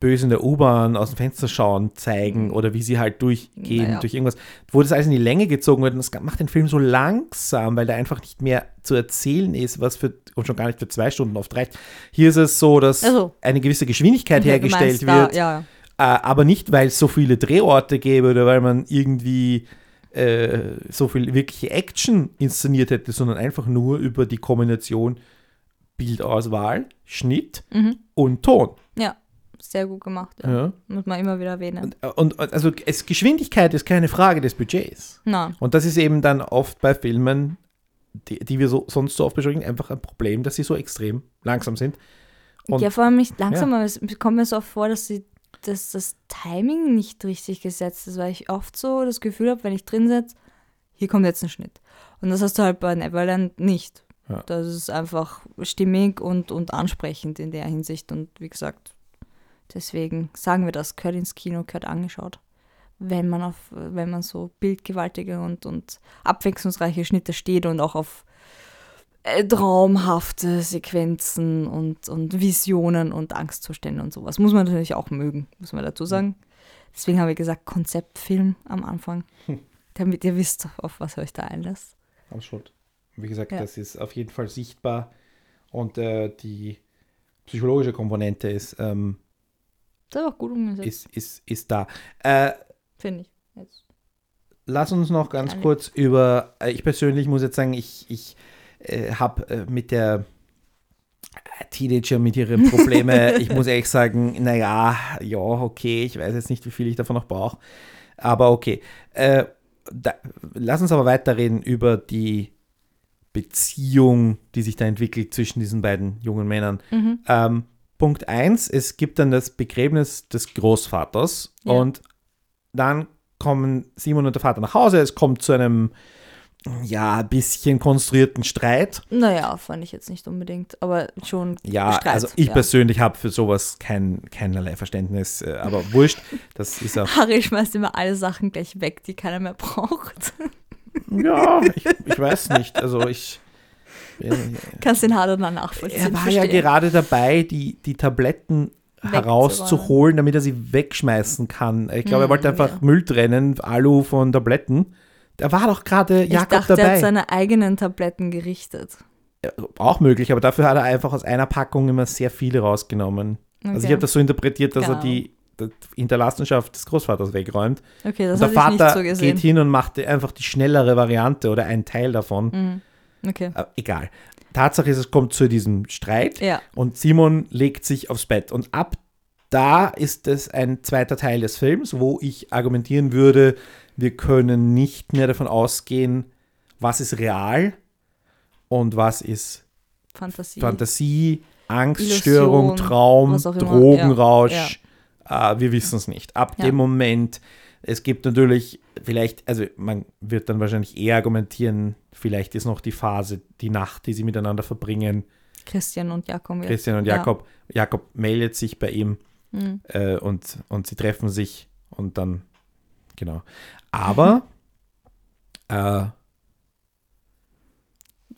böse in der U-Bahn aus dem Fenster schauen zeigen oder wie sie halt durchgehen Naja. durch irgendwas, wo das alles in die Länge gezogen wird und das macht den Film so langsam, weil da einfach nicht mehr zu erzählen ist, was für, und schon gar nicht für zwei Stunden oft reicht. Hier ist es so, dass Also. eine gewisse Geschwindigkeit [laughs] hergestellt meinst da- wird, Ja, äh, aber nicht, weil es so viele Drehorte gäbe oder weil man irgendwie äh, so viel wirkliche Action inszeniert hätte, sondern einfach nur über die Kombination Bildauswahl, Schnitt Mhm. und Ton. ja. Sehr gut gemacht. Ja. Ja. Muss man immer wieder erwähnen. Und, und also es, Geschwindigkeit ist keine Frage des Budgets. Na, Und das ist eben dann oft bei Filmen, die, die wir so, sonst so oft besprechen, einfach ein Problem, dass sie so extrem langsam sind. Und- ja, vor allem nicht langsam, aber es kommt mir so oft vor, dass, sie, dass das Timing nicht richtig gesetzt ist, weil ich oft so das Gefühl habe, wenn ich drin sitze, hier kommt jetzt ein Schnitt. Und das hast du halt bei Neverland nicht. Ja. Das ist einfach stimmig und, und ansprechend in der Hinsicht. Und wie gesagt, deswegen sagen wir das, gehört ins Kino, gehört angeschaut. Wenn man auf, wenn man so bildgewaltige und, und abwechslungsreiche Schnitte steht und auch auf äh, traumhafte Sequenzen und, und Visionen und Angstzustände und sowas. Muss man natürlich auch mögen, muss man dazu sagen. Deswegen habe ich gesagt, Konzeptfilm am Anfang. Damit ihr wisst, auf was ihr euch da einlässt. Absolut. Wie gesagt, Ja. das ist auf jeden Fall sichtbar und äh, die psychologische Komponente ist, ähm, Das ist auch gut umgesetzt, ist, ist, ist da. Äh, finde ich. Jetzt. lass uns noch ganz Gerne. kurz über, äh, ich persönlich muss jetzt sagen, ich, ich äh, habe äh, mit der äh, Teenager mit ihren Problemen, [laughs] ich muss ehrlich sagen, naja, ja, okay, ich weiß jetzt nicht, wie viel ich davon noch brauche, aber okay. Äh, da, lass uns aber weiterreden über die Beziehung, die sich da entwickelt zwischen diesen beiden jungen Männern. Mhm. Ähm, Punkt 1, es gibt dann das Begräbnis des Großvaters Ja. und dann kommen Simon und der Vater nach Hause, es kommt zu einem ja, ein bisschen konstruierten Streit. Naja, fand ich jetzt nicht unbedingt, aber schon Ja, Streit, also ich ja. persönlich habe für sowas kein, keinerlei Verständnis, äh, aber wurscht, das ist auch, Harry schmeißt immer alle Sachen gleich weg, die keiner mehr braucht. ja, ich, ich weiß nicht, also ich, äh, Kannst den Hader dann nachvollziehen. er war ja verstehen. gerade dabei, die, die Tabletten herauszuholen, damit er sie wegschmeißen kann. Ich glaube, er Hm, wollte einfach ja. Müll trennen, Alu von Tabletten. Da war doch gerade Ich Jakob dachte, er dabei. hat seine eigenen Tabletten gerichtet. Auch möglich, aber dafür hat er einfach aus einer Packung immer sehr viele rausgenommen. Also ich Okay. habe das so interpretiert, dass er Genau. die, die Hinterlassenschaft des Großvaters wegräumt. Okay, das und der hatte ich nicht Vater so geht hin und macht einfach die schnellere Variante oder einen Teil davon. Mhm. Okay. Aber egal. Tatsache ist, es kommt zu diesem Streit Ja. und Simon legt sich aufs Bett. Und ab da ist es ein zweiter Teil des Films, wo ich argumentieren würde, wir können nicht mehr davon ausgehen, was ist real und was ist Fantasie. Fantasie, Angststörung, Illusion, Traum, was auch immer. Drogenrausch. Äh, wir wissen es nicht. Ab Ja. dem Moment, es gibt natürlich, vielleicht, also man wird dann wahrscheinlich eher argumentieren, vielleicht ist noch die Phase, die Nacht, die sie miteinander verbringen. Christian und Jakob. Christian und Ja. Jakob. Jakob meldet sich bei ihm Mhm. äh, und, und sie treffen sich und dann, genau. Aber, äh,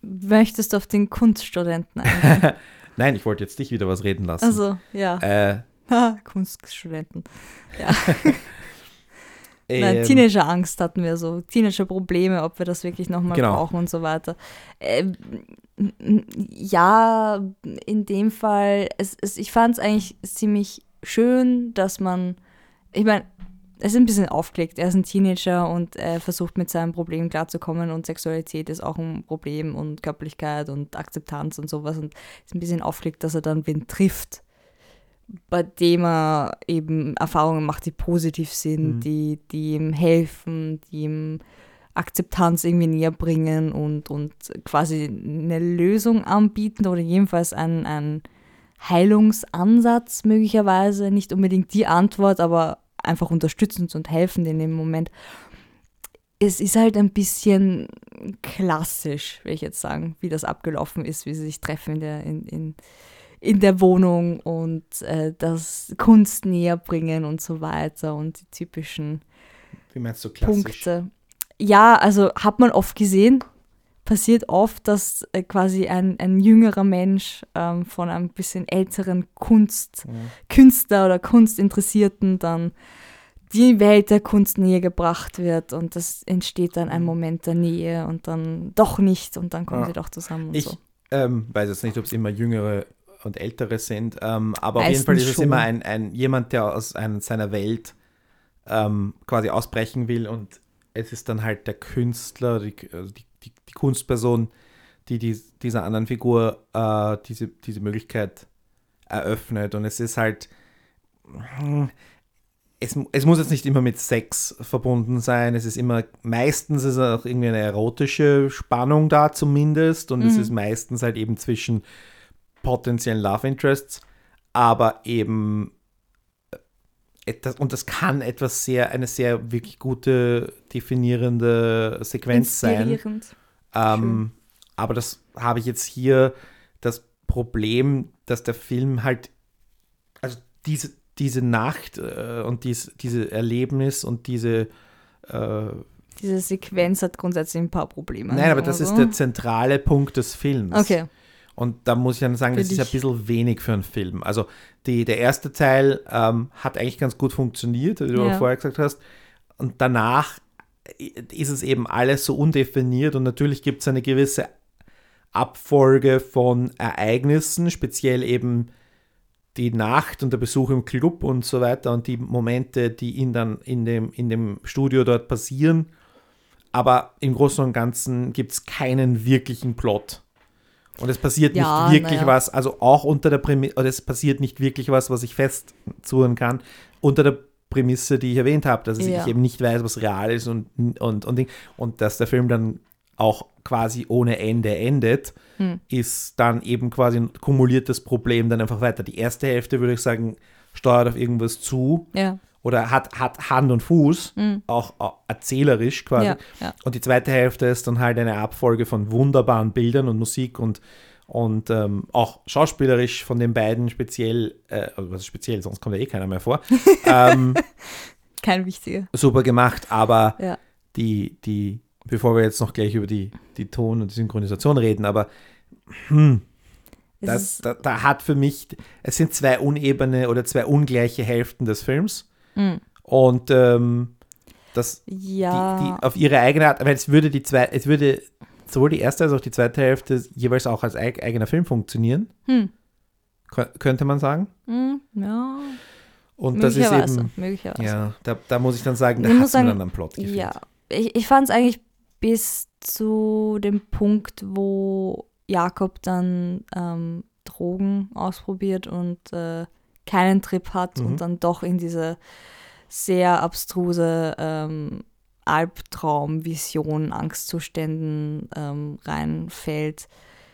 Möchtest du auf den Kunststudenten eingehen? [laughs] nein, ich wollte jetzt dich wieder was reden lassen. also, ja. äh, Ha, [laughs] Kunststudenten. Ja. [laughs] Nein, ähm, Teenager-Angst hatten wir so. Teenager-Probleme, ob wir das wirklich nochmal Genau. brauchen und so weiter. Ähm, ja, in dem Fall, es, es, ich fand es eigentlich ziemlich schön, dass man, ich meine, ist ein bisschen aufgelegt. Er ist ein Teenager und er versucht mit seinem Problem klarzukommen und Sexualität ist auch ein Problem und Körperlichkeit und Akzeptanz und sowas und es ist ein bisschen aufgelegt, dass er dann wen trifft, bei dem er eben Erfahrungen macht, die positiv sind, Mhm. die, die ihm helfen, die ihm Akzeptanz irgendwie näher bringen und, und quasi eine Lösung anbieten oder jedenfalls ein, ein Heilungsansatz möglicherweise, nicht unbedingt die Antwort, aber einfach unterstützend und helfend in dem Moment. Es ist halt ein bisschen klassisch, will ich jetzt sagen, wie das abgelaufen ist, wie sie sich treffen in der, in, in, in der Wohnung und äh, das Kunst näher bringen und so weiter und die typischen Wie meinst du klassisch? Punkte. Ja, also hat man oft gesehen, passiert oft, dass äh, quasi ein, ein jüngerer Mensch ähm, von einem bisschen älteren Kunst, Ja. Künstler oder Kunstinteressierten dann die Welt der Kunst näher gebracht wird und das entsteht dann ein Moment der Nähe und dann doch nicht und dann kommen Ja. sie doch zusammen Ich so. ähm, weiß jetzt nicht, ob es immer jüngere und ältere sind, ähm, aber auf jeden Meistens Fall ist es schon. immer ein, ein jemand, der aus ein, seiner Welt ähm, quasi ausbrechen will und es ist dann halt der Künstler, die, also die, die, Kunstperson, die, die dieser anderen Figur äh, diese, diese Möglichkeit eröffnet und es ist halt hm, es, es muss jetzt nicht immer mit Sex verbunden sein. Es ist immer, meistens ist auch irgendwie eine erotische Spannung da zumindest. Und es Mhm. ist meistens halt eben zwischen potenziellen Love Interests, aber eben etwas, und das kann etwas sehr, eine sehr wirklich gute definierende Sequenz sein. Ähm, aber das habe ich jetzt hier das Problem, dass der Film halt, also diese, diese Nacht äh, und dies, diese Erlebnis und diese, äh, Diese Sequenz hat grundsätzlich ein paar Probleme. nein, aber das wir ist so. der zentrale Punkt des Films. Okay. Und da muss ich dann sagen, Für das ist ein dich. bisschen wenig für einen Film. Also die, der erste Teil ähm, hat eigentlich ganz gut funktioniert, wie du Ja. vorher gesagt hast. Und danach ist es eben alles so undefiniert und natürlich gibt es eine gewisse Abfolge von Ereignissen, speziell eben die Nacht und der Besuch im Club und so weiter und die Momente, die ihn dann in dem, in dem Studio dort passieren. Aber im Großen und Ganzen gibt es keinen wirklichen Plot. Und es passiert Ja, nicht wirklich naja. was, also auch unter der Prämisse, oder es passiert nicht wirklich was, was ich festzuhören kann, unter der Prämisse, die ich erwähnt habe, dass Ja. ich eben nicht weiß, was real ist und, und, und, und dass der Film dann auch quasi ohne Ende endet, Hm. ist dann eben quasi ein kumuliertes Problem dann einfach weiter. Die erste Hälfte, würde ich sagen, steuert auf irgendwas zu Ja. oder hat, hat Hand und Fuß, Hm. auch, auch erzählerisch quasi. Ja. Und die zweite Hälfte ist dann halt eine Abfolge von wunderbaren Bildern und Musik und, und ähm, auch schauspielerisch von den beiden speziell, äh, also speziell, sonst kommt ja eh keiner mehr vor, [laughs] ähm, Kein wichtiger. super gemacht, aber Ja. die, die, bevor wir jetzt noch gleich über die, die Ton- und die Synchronisation reden, aber hm, das, da, da hat für mich, es sind zwei unebene oder zwei ungleiche Hälften des Films hm. und ähm, das ja. die, die auf ihre eigene Art, weil es würde die zwei, es würde sowohl die erste als auch die zweite Hälfte jeweils auch als eig eigener Film funktionieren, hm. kö- könnte man sagen. Hm. Ja. Und das ist eben, möglicherweise. ja, da, da muss ich dann sagen, da Ich hat sagen, dann am Plot gefehlt. Ja, ich, ich fand es eigentlich bis zu dem Punkt, wo Jakob dann ähm, Drogen ausprobiert und äh, keinen Trip hat Mhm. und dann doch in diese sehr abstruse ähm, Albtraum, Vision, Angstzuständen ähm, reinfällt,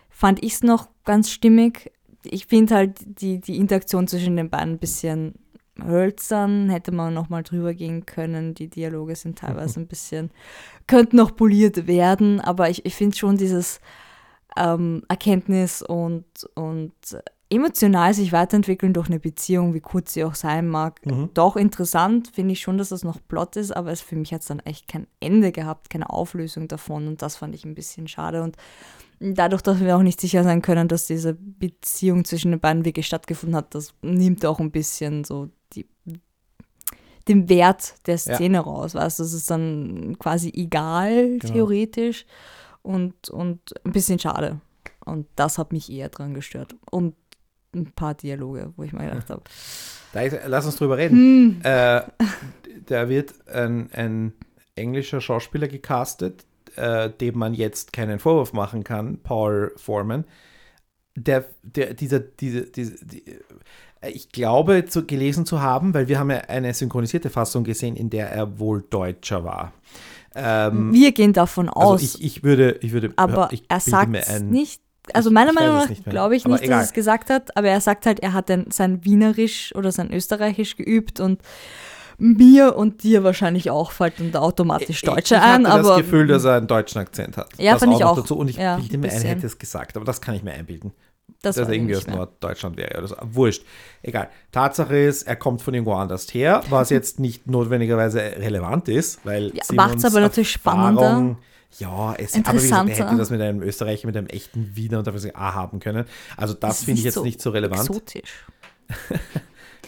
fand ich es noch ganz stimmig. Ich finde halt die, die Interaktion zwischen den beiden ein bisschen hölzern, hätte man noch mal drüber gehen können. Die Dialoge sind teilweise [laughs] ein bisschen, könnten noch poliert werden, aber ich, ich finde schon dieses ähm, Erkenntnis und, und emotional sich weiterentwickeln durch eine Beziehung, wie kurz sie auch sein mag, Mhm. doch interessant. Finde ich schon, dass das noch Plot ist, aber es, für mich hat es dann echt kein Ende gehabt, keine Auflösung davon und das fand ich ein bisschen schade. Und dadurch, dass wir auch nicht sicher sein können, dass diese Beziehung zwischen den beiden wirklich stattgefunden hat, das nimmt auch ein bisschen so die, den Wert der Szene raus. Weißt du, das ist dann quasi egal, Genau. theoretisch. Und, und ein bisschen schade. Und das hat mich eher dran gestört. Und ein paar Dialoge, wo ich mir gedacht habe. Lass uns drüber reden. Äh, da wird ein, ein englischer Schauspieler gecastet, äh, dem man jetzt keinen Vorwurf machen kann, Paul Foreman. Der, der, dieser, diese, diese, die, äh, ich glaube, zu, gelesen zu haben, weil wir haben ja eine synchronisierte Fassung gesehen, in der er wohl Deutscher war. Ähm, Wir gehen davon aus. also ich, ich würde, ich würde, aber ich er sagt ein- nicht. Also meiner ich Meinung es nach glaube ich Aber nicht, egal. dass er es gesagt hat, aber er sagt halt, er hat dann sein Wienerisch oder sein Österreichisch geübt und mir und dir wahrscheinlich auch fällt dann da automatisch Deutsche ich ein, hatte aber das Gefühl, dass er einen deutschen Akzent hat. Ja, das fand ich noch auch. Dazu. Und ich Ja, bilde mir ein, er hätte es gesagt, aber das kann ich mir einbilden. das dass er irgendwie aus. Norddeutschland wäre oder so. Wurscht. Egal. Tatsache ist, er kommt von irgendwo anders her, was jetzt nicht notwendigerweise relevant ist, weil Ja, Simons macht's aber natürlich Erfahrung- spannender. Ja, es, aber wie gesagt, hätte das mit einem Österreicher, mit einem echten Wiener und sagen, A haben können. Also das finde ich jetzt so nicht so relevant. Exotisch. [laughs]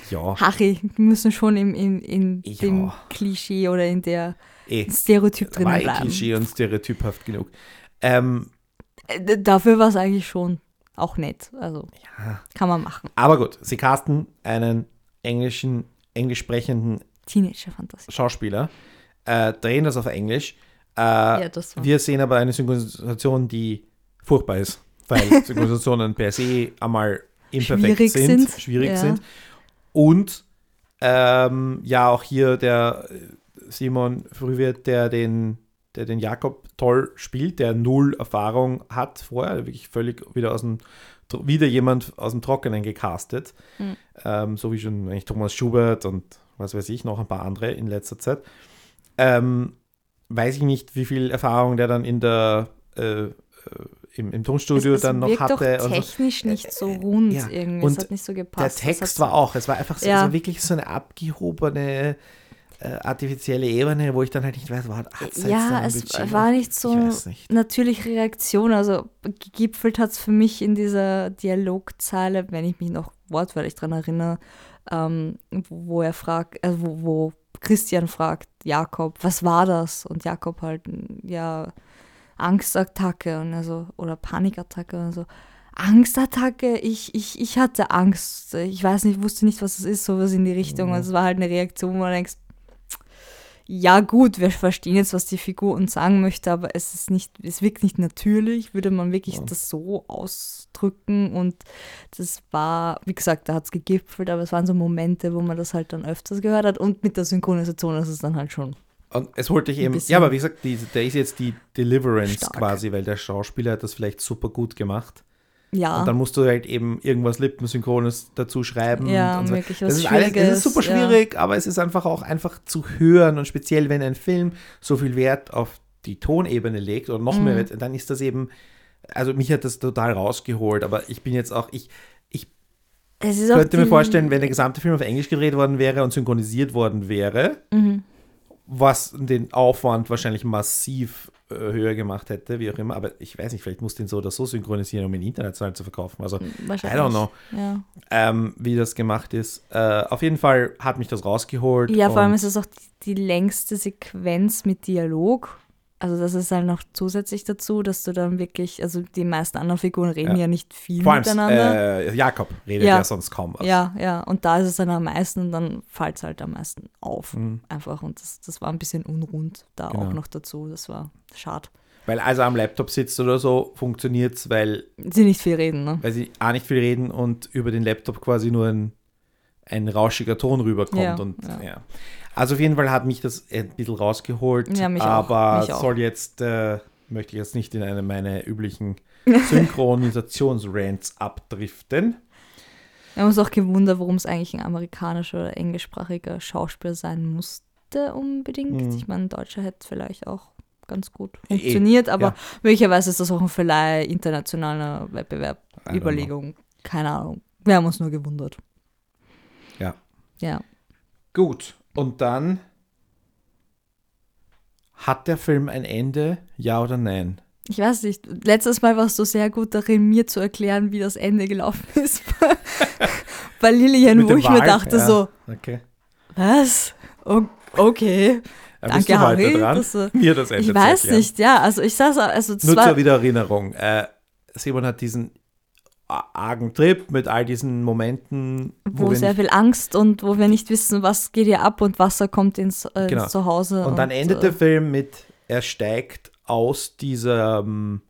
Ja, Harry, wir müssen schon im, im, in Ja. dem Klischee oder in der eh. Stereotyp eh bleiben. Klischee und stereotyphaft genug. Ähm, Äh, Dafür war es eigentlich schon auch nett. Also ja. kann man machen. Aber gut, sie casten einen englischen, englisch sprechenden. Schauspieler, äh, drehen das auf Englisch. Äh, Ja. Wir sehen aber eine Synchronisation, die furchtbar ist, weil [laughs] Synchronisationen per se einmal imperfekt Schwierig sind, sind, schwierig ja. sind. Und ähm, ja, auch hier der äh, Simon Frühwirt, der den, der den Jakob toll spielt, der null Erfahrung hat vorher, wirklich völlig wieder aus dem wieder jemand aus dem Trockenen gecastet. Mhm. Ähm, so wie schon eigentlich Thomas Schubert und was weiß ich, noch ein paar andere in letzter Zeit. Ähm, weiß ich nicht, wie viel Erfahrung der dann in der äh, äh, im, im Tonstudio es, es dann noch wirkt hatte. doch und so. technisch nicht so rund ja. irgendwie. Und es hat nicht so Der gepasst. Das Text war auch, es war einfach so, Ja. war wirklich so eine abgehobene äh, artifizielle Ebene, wo ich dann halt nicht weiß, war Ja, es Bildschirm? war nicht so nicht. natürliche Reaktion. Also gegipfelt hat es für mich in dieser Dialogzeile, wenn ich mich noch wortwörtlich dran erinnere, ähm, wo, wo er fragt, also wo, wo Christian fragt, Jakob, was war das? Und Jakob halt, ja, Angstattacke und also, oder Panikattacke und so. Angstattacke, ich, ich, ich hatte Angst. Ich weiß nicht, wusste nicht, was es ist, sowas in die Richtung. Mhm. Also es war halt eine Reaktion, wo man denkst, ja gut, wir verstehen jetzt, was die Figur uns sagen möchte, aber es ist nicht, es wirkt nicht natürlich, würde man wirklich Ja. das so ausdrücken und das war, wie gesagt, da hat es gegipfelt, aber es waren so Momente, wo man das halt dann öfters gehört hat und mit der Synchronisation ist es dann halt schon. Und es wollte ich eben, ja, aber wie gesagt, die, der ist jetzt die Deliverance Stark. quasi, weil der Schauspieler hat das vielleicht super gut gemacht. Ja, Und dann musst du halt eben irgendwas Lippensynchrones dazu schreiben. ja, und so. wirklich was Das ist, alles, es ist super ja. schwierig, aber es ist einfach auch einfach zu hören und speziell, wenn ein Film so viel Wert auf die Tonebene legt oder noch Mhm. mehr Wert, dann ist das eben, also mich hat das total rausgeholt, aber ich bin jetzt auch, ich auch könnte mir vorstellen, wenn der gesamte Film auf Englisch gedreht worden wäre und synchronisiert worden wäre, Mhm. was den Aufwand wahrscheinlich massiv höher gemacht hätte, wie auch immer, aber ich weiß nicht, vielleicht musst du ihn so oder so synchronisieren, um ihn international zu verkaufen, also. I don't know. Ja, ähm, wie das gemacht ist. Äh, auf jeden Fall hat mich das rausgeholt. ja vor allem ist es auch die, die längste Sequenz mit Dialog. Also das ist halt noch zusätzlich dazu, dass du dann wirklich, also die meisten anderen Figuren reden Ja. ja, nicht viel Vor allem miteinander. äh, Jakob redet Ja. ja. sonst kaum was. Ja, ja, und da ist es dann am meisten und dann fällt es halt am meisten auf. Mhm. Einfach und das, das war ein bisschen unrund da Genau. auch noch dazu. Das war schade. Weil als er am Laptop sitzt oder so, funktioniert es, weil, Sie nicht viel reden, ne? weil sie A nicht viel reden und über den Laptop quasi nur ein, ein rauschiger Ton rüberkommt. Ja, und, ja. Also auf jeden Fall hat mich das ein bisschen rausgeholt, Ja, mich auch, aber soll jetzt, äh, möchte ich jetzt nicht in eine meiner üblichen Synchronisationsrants abdriften. Wir haben uns auch gewundert, warum es eigentlich ein amerikanischer oder englischsprachiger Schauspieler sein musste unbedingt. Mhm. Ich meine, ein Deutscher hätte vielleicht auch ganz gut Eh, funktioniert, aber ja. möglicherweise ist das auch ein Verleih internationaler Wettbewerb. Überlegung. Keine Ahnung. Wir haben uns nur gewundert. Ja. Ja. Gut, und dann hat der Film ein Ende, ja oder nein? Ich weiß nicht, letztes Mal warst du sehr gut darin, mir zu erklären, wie das Ende gelaufen [laughs] ist. Bei Lilian, Mit wo ich mir Wal? dachte Ja, so, Okay. was? O okay. Ja, bist Danke, du heute Harry. dran? du- [laughs] Mir das Ende ich weiß nicht, ja, also ich saß, also Nur war, zur Wiedererinnerung. Äh, Simon hat diesen argen Trip mit all diesen Momenten, wo, wir sehr nicht- viel Angst und wo wir nicht wissen, was geht hier ab und Wasser kommt ins, äh, Genau. Zuhause. Und dann endet der äh, Film mit, er steigt aus dieser, ähm,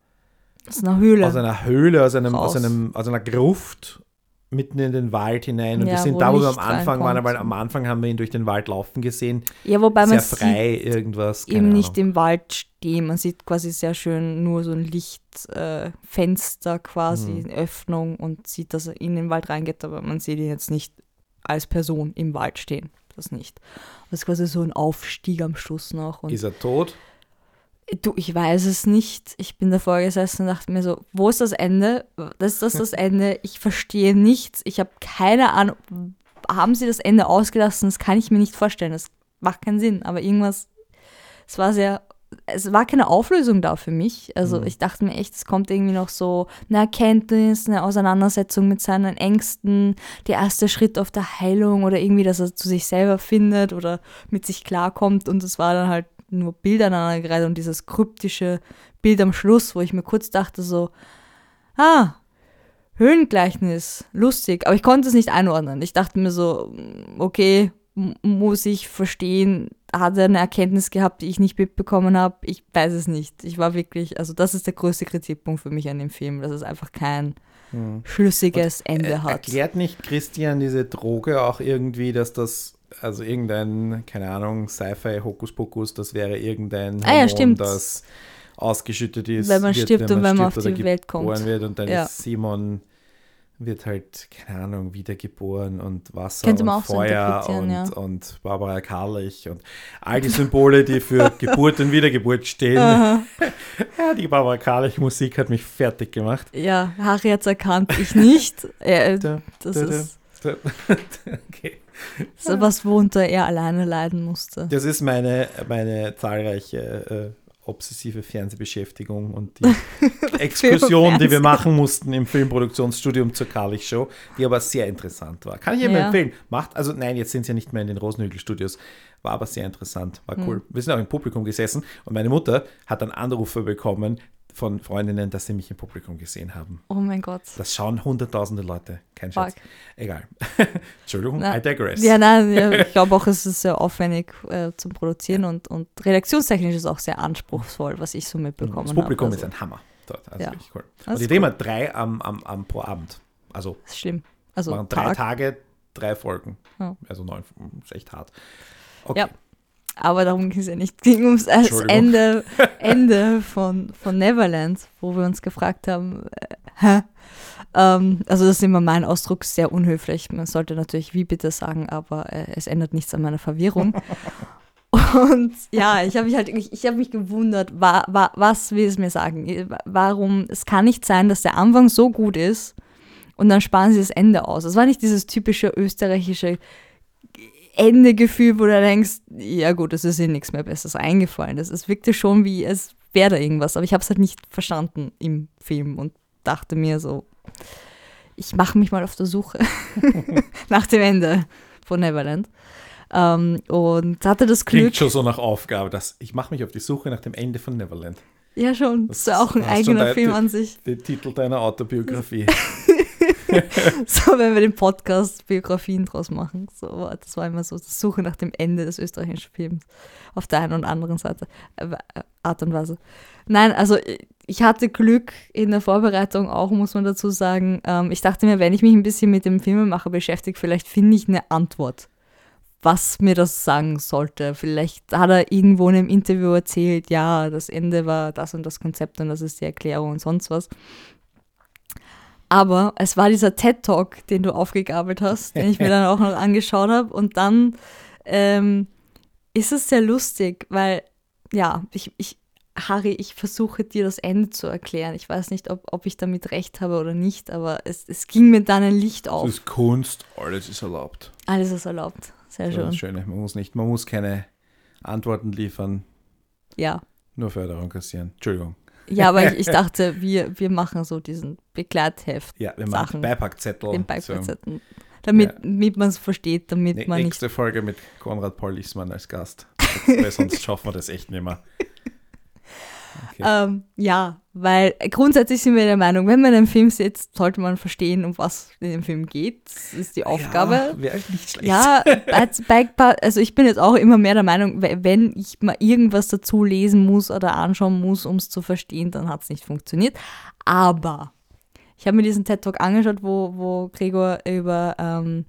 aus einer Höhle. aus einer Höhle, aus, einem, aus, einem, aus einer Gruft mitten in den Wald hinein. Und Ja, wir sind wo da, wo wir am Anfang waren, reinkommt. weil am Anfang haben wir ihn durch den Wald laufen gesehen. ja, wobei Sehr man sieht frei, irgendwas. Eben nicht Ahnung. im Wald stehen. Man sieht quasi sehr schön nur so ein Lichtfenster äh, quasi, Mhm. eine Öffnung und sieht, dass er in den Wald reingeht, aber man sieht ihn jetzt nicht als Person im Wald stehen. Das nicht. Das ist quasi so ein Aufstieg am Schluss noch. Und Ist er tot? Du, ich weiß es nicht. Ich bin davor gesessen und dachte mir so, wo ist das Ende? Das ist das das [laughs] Ende. Ich verstehe nichts. Ich habe keine Ahnung. Haben sie das Ende ausgelassen? Das kann ich mir nicht vorstellen. Das macht keinen Sinn. Aber irgendwas, es war sehr, es war keine Auflösung da für mich. Also Mhm. ich dachte mir echt, es kommt irgendwie noch so eine Erkenntnis, eine Auseinandersetzung mit seinen Ängsten, der erste Schritt auf der Heilung oder irgendwie, dass er zu sich selber findet oder mit sich klarkommt. Und es war dann halt nur Bilder aneinandergereiht und dieses kryptische Bild am Schluss, wo ich mir kurz dachte so, ah, Höhlengleichnis, lustig, aber ich konnte es nicht einordnen. Ich dachte mir so, okay, muss ich verstehen, hat er eine Erkenntnis gehabt, die ich nicht mitbekommen habe? Ich weiß es nicht. Ich war wirklich, also das ist der größte Kritikpunkt für mich an dem Film, dass es einfach kein Hm. schlüssiges Ende Äh, hat. Erklärt nicht Christian diese Droge auch irgendwie, dass das, also irgendein, keine Ahnung, Sci-Fi, Hokuspokus, das wäre irgendein Ah ja, Hormon, das ausgeschüttet ist, Wenn man stirbt und wenn man auf oder die Welt kommt. wird und dann Ja. ist Simon wird halt, keine Ahnung, wiedergeboren und Wasser Könnte und so Feuer interpretieren, und, ja. und Barbara Karlich und all die Symbole, die für [laughs] Geburt und Wiedergeburt stehen. [laughs] Ja, die Barbara Karlich Musik hat mich fertig gemacht. Ja, Harry hat es erkannt, ich nicht. Äh, Da, das da, da. ist [laughs] okay. so was, worunter er alleine leiden musste. Das ist meine, meine zahlreiche äh, obsessive Fernsehbeschäftigung und die [laughs] Exkursion, die wir machen mussten im Filmproduktionsstudium zur Karlich Show, die aber sehr interessant war. Kann ich jedem Ja. empfehlen. Macht, also nein, jetzt sind sie ja nicht mehr in den Rosenhügel-Studios, war aber sehr interessant, war Hm. cool. Wir sind auch im Publikum gesessen und meine Mutter hat dann Anrufe bekommen von Freundinnen, dass sie mich im Publikum gesehen haben. Oh mein Gott. Das schauen hunderttausende Leute, kein Scherz. Fuck. Egal. [laughs] Entschuldigung, Na, I digress. Ja, nein, ja, [laughs] ich glaube auch, es ist sehr aufwendig äh, zum Produzieren und, und redaktionstechnisch ist es auch sehr anspruchsvoll, was ich so mitbekommen Das Publikum habe. ist ein Hammer dort. Also Ja. wirklich cool. Das Und die drehen wir drei am, am, am pro Abend. Also Das ist schlimm. Also machen drei Tag. Tage, drei Folgen. Ja. Also neun, ist echt hart. Okay. Ja. Aber darum ging es ja nicht. Es ging ums. Ende, [laughs] Ende von, von Neverland, wo wir uns gefragt haben, äh? Ähm, also das ist immer mein Ausdruck, sehr unhöflich. Man sollte natürlich wie bitte sagen, aber äh, es ändert nichts an meiner Verwirrung. [laughs] Und ja, ich habe mich halt, ich, ich habe mich gewundert, wa, wa, was will es mir sagen? Warum? Es kann nicht sein, dass der Anfang so gut ist und dann sparen sie das Ende aus. Es war nicht dieses typische österreichische Endegefühl, wo du denkst, ja gut, es ist ihnen nichts mehr Besseres eingefallen. Das, es wirkte schon wie, es wäre da irgendwas, aber ich habe es halt nicht verstanden im Film und dachte mir so, ich mache mich mal auf der Suche [laughs] nach dem Ende von Neverland. Ähm, und hatte das Glück, Klingt schon so nach Aufgabe, dass ich mache mich auf die Suche nach dem Ende von Neverland. ja schon, Das ist auch ein eigener Film an sich. Der Titel deiner Autobiografie. [laughs] [laughs] So, wenn wir den Podcast Biografien draus machen. So, das war immer so die Suche nach dem Ende des österreichischen Films auf der einen und anderen Seite, äh, Art und Weise. Nein, also ich hatte Glück in der Vorbereitung auch, muss man dazu sagen. Ähm, ich dachte mir, wenn ich mich ein bisschen mit dem Filmemacher beschäftige, vielleicht finde ich eine Antwort, was mir das sagen sollte. Vielleicht hat er irgendwo in einem Interview erzählt, ja, das Ende war das und das Konzept und das ist die Erklärung und sonst was. Aber es war dieser TED-Talk, den du aufgegabelt hast, den ich mir [laughs] dann auch noch angeschaut habe. Und dann ähm, ist es sehr lustig, weil, ja, ich, ich, Harry, ich versuche dir das Ende zu erklären. Ich weiß nicht, ob, ob ich damit recht habe oder nicht, aber es, es ging mir dann ein Licht auf. ist Kunst, alles ist erlaubt. Alles ist erlaubt. Sehr Das ist das schön. Schöne. Man muss nicht, man muss keine Antworten liefern, Ja. nur Förderung kassieren. Entschuldigung. Ja, aber ich, ich dachte, wir, wir machen so diesen Begleitheft, Ja, wir machen Sachen. Beipackzettel. den So. Beipackzettel, damit, Ja. damit man es versteht, damit Ne- man nicht Nächste Folge mit Konrad Paul Liesmann als Gast. Weil sonst [laughs] schaffen wir das echt nicht mehr. Okay. Ähm, ja, weil grundsätzlich sind wir der Meinung, wenn man einen Film sitzt, sollte man verstehen, um was in dem Film geht. Das ist die Aufgabe. Ja, Wäre nicht schlecht. Ja, als [laughs] also ich bin jetzt auch immer mehr der Meinung, we- wenn ich mal irgendwas dazu lesen muss oder anschauen muss, um es zu verstehen, dann hat es nicht funktioniert. Aber ich habe mir diesen TED-Talk angeschaut, wo, wo Gregor über ähm,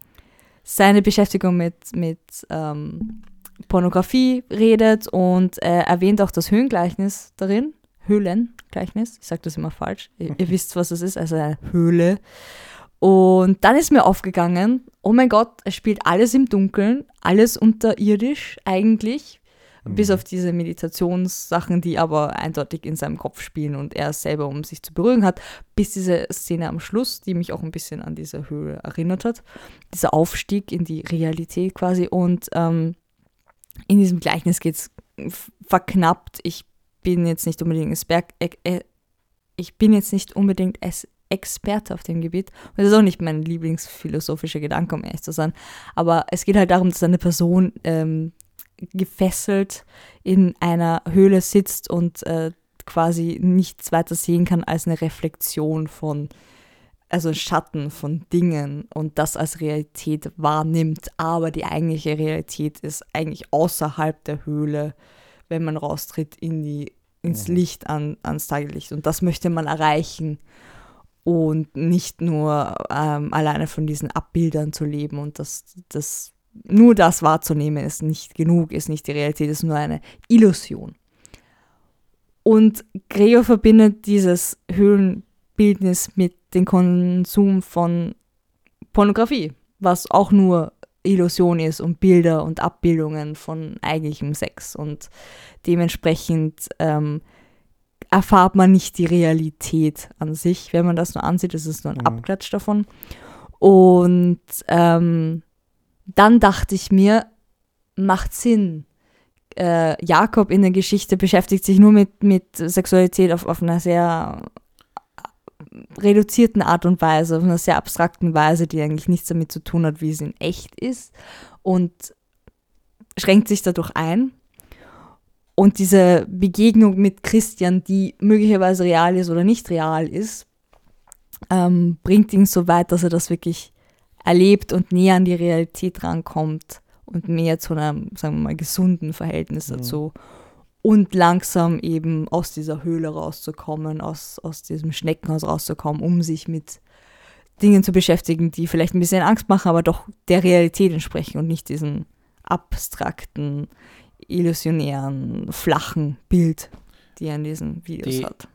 seine Beschäftigung mit, mit ähm, Pornografie redet und er erwähnt auch das Höhlengleichnis darin. Höhlengleichnis, ich sage das immer falsch. Ihr, ihr [laughs] wisst, was das ist, also eine Höhle. Und dann ist mir aufgegangen, oh mein Gott, es spielt alles im Dunkeln, alles unterirdisch eigentlich, bis auf diese Meditationssachen, die aber eindeutig in seinem Kopf spielen und er es selber, um sich zu beruhigen hat, bis diese Szene am Schluss, die mich auch ein bisschen an diese Höhle erinnert hat, dieser Aufstieg in die Realität quasi und ähm, in diesem Gleichnis geht es verknappt, ich bin jetzt nicht unbedingt Esper äh, äh, ich bin jetzt nicht unbedingt Experte auf dem Gebiet. Und das ist auch nicht mein lieblingsphilosophischer Gedanke, um ehrlich zu sein. Aber es geht halt darum, dass eine Person ähm, gefesselt in einer Höhle sitzt und äh, quasi nichts weiter sehen kann als eine Reflexion von, also ein Schatten von Dingen und das als Realität wahrnimmt. Aber die eigentliche Realität ist eigentlich außerhalb der Höhle, wenn man raustritt in die, ins Licht, an, ans Tageslicht. Und das möchte man erreichen und nicht nur ähm, alleine von diesen Abbildern zu leben und das, das nur das wahrzunehmen ist nicht genug, ist nicht die Realität, ist nur eine Illusion. Und Gregor verbindet dieses Höhlenbildnis mit dem Konsum von Pornografie, was auch nur Illusion ist und Bilder und Abbildungen von eigentlichem Sex. Und dementsprechend ähm, erfahrt man nicht die Realität an sich, wenn man das nur ansieht. Das ist nur ein Mhm. Abklatsch davon. Und ähm, dann dachte ich mir, macht Sinn. Äh, Jakob in der Geschichte beschäftigt sich nur mit, mit Sexualität auf, auf einer sehr reduzierten Art und Weise, auf einer sehr abstrakten Weise, die eigentlich nichts damit zu tun hat, wie es in echt ist und schränkt sich dadurch ein. Und diese Begegnung mit Christian, die möglicherweise real ist oder nicht real ist, ähm, bringt ihn so weit, dass er das wirklich erlebt und näher an die Realität rankommt und mehr zu einem, sagen wir mal, gesunden Verhältnis Mhm. dazu. Und langsam eben aus dieser Höhle rauszukommen, aus, aus diesem Schneckenhaus rauszukommen, um sich mit Dingen zu beschäftigen, die vielleicht ein bisschen Angst machen, aber doch der Realität entsprechen und nicht diesem abstrakten, illusionären, flachen Bild, die er in diesen Videos Die- hat.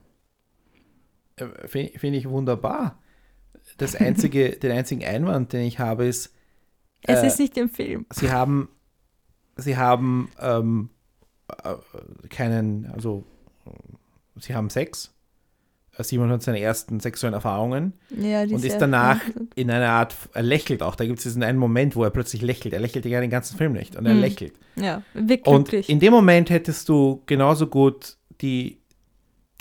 Finde find ich wunderbar. Das einzige, [laughs] den einzigen Einwand, den ich habe, ist, Es äh, ist nicht im Film. sie haben, sie haben ähm, äh, keinen, also äh, sie haben Sex. Äh, Simon hat seine ersten sexuellen Erfahrungen Ja, und ist danach [laughs] in einer Art, er lächelt auch. Da gibt es diesen einen Moment, wo er plötzlich lächelt. Er lächelt ja den ganzen Film nicht und er Mhm. lächelt. Ja, wirkt Und in dem Moment hättest du genauso gut die,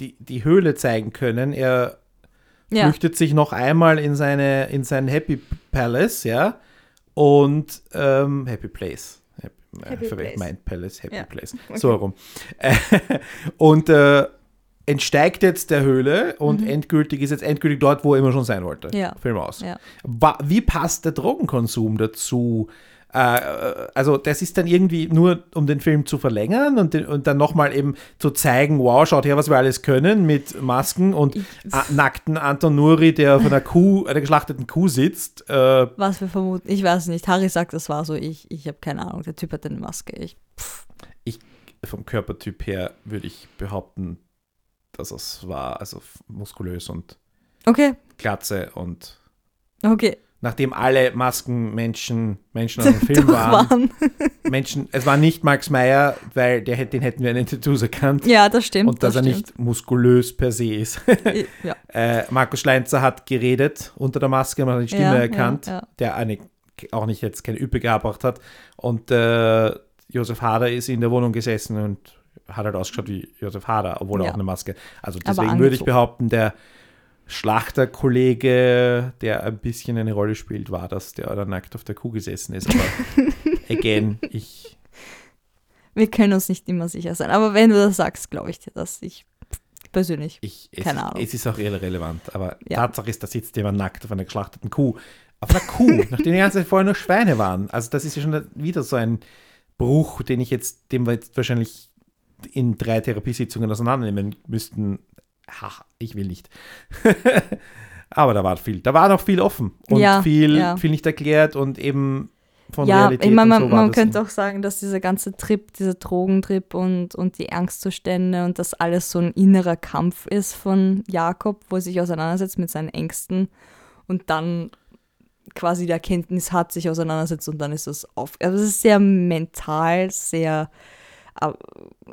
die, die Höhle zeigen können. Er ja. flüchtet sich noch einmal in, seine, in sein Happy Palace, ja, und ähm, Happy Place. Happy, äh, Place. Mind Palace, Happy Ja. Place. [laughs] So herum. Äh, und äh, entsteigt jetzt der Höhle und endgültig ist jetzt endgültig dort, wo er immer schon sein wollte. Mhm. Ja. Film aus. Ja. Wie passt der Drogenkonsum dazu? Äh, äh, also das ist dann irgendwie nur, um den Film zu verlängern und, den, und dann nochmal eben zu zeigen, wow, schaut her, was wir alles können mit Masken und Ich- nackten Anton Nuri, der auf einer Kuh, [laughs] einer geschlachteten Kuh sitzt. Äh, Was wir vermuten, ich weiß nicht. Harry sagt, das war so, ich, ich habe keine Ahnung. Der Typ hat eine Maske. Ich, pff. vom Körpertyp her würde ich behaupten, dass es war, also muskulös und Okay, Glatze und okay. Nachdem alle Maskenmenschen Menschen aus dem [laughs] Film waren, waren. [laughs] Menschen, es war nicht Max Meyer, weil der, den hätten wir in den Tattoos erkannt. Ja, das stimmt. und dass das er stimmt. nicht muskulös per se ist. Ja, [laughs] äh, Markus Schleinzer hat geredet unter der Maske, man hat die Stimme Ja, erkannt, ja, der eine, auch nicht jetzt keine Üppe gehabt hat. Und äh, Josef Hader ist in der Wohnung gesessen und hat halt ausgeschaut wie Josef Hader, obwohl er auch eine Maske. Also deswegen würde ich behaupten, der Schlachterkollege, der ein bisschen eine Rolle spielt, war das, der da nackt auf der Kuh gesessen ist. Aber [laughs] again, ich wir können uns nicht immer sicher sein. Aber wenn du das sagst, glaube ich dir das. Ich, persönlich. Ich, es, Keine Ahnung. Es ist auch irrelevant, aber Ja. Tatsache ist, da sitzt jemand nackt auf einer geschlachteten Kuh. Auf einer Kuh, [laughs] nachdem die ganze Zeit vorher nur Schweine waren. Also das ist ja schon wieder so ein Bruch, den ich jetzt, den wir jetzt wahrscheinlich in drei Therapiesitzungen auseinandernehmen müssten. Ach, ich will nicht. [laughs] aber da war viel, da war noch viel offen und Ja, viel, ja. viel nicht erklärt und eben von ja, Realität ich meine, man, so man könnte auch sagen, dass dieser ganze Trip, dieser Drogentrip und, und die Angstzustände und das alles so ein innerer Kampf ist von Jakob, wo er sich auseinandersetzt mit seinen Ängsten und dann quasi die Erkenntnis hat, sich auseinandersetzt und dann ist das auf. Also es ist sehr mental, sehr äh,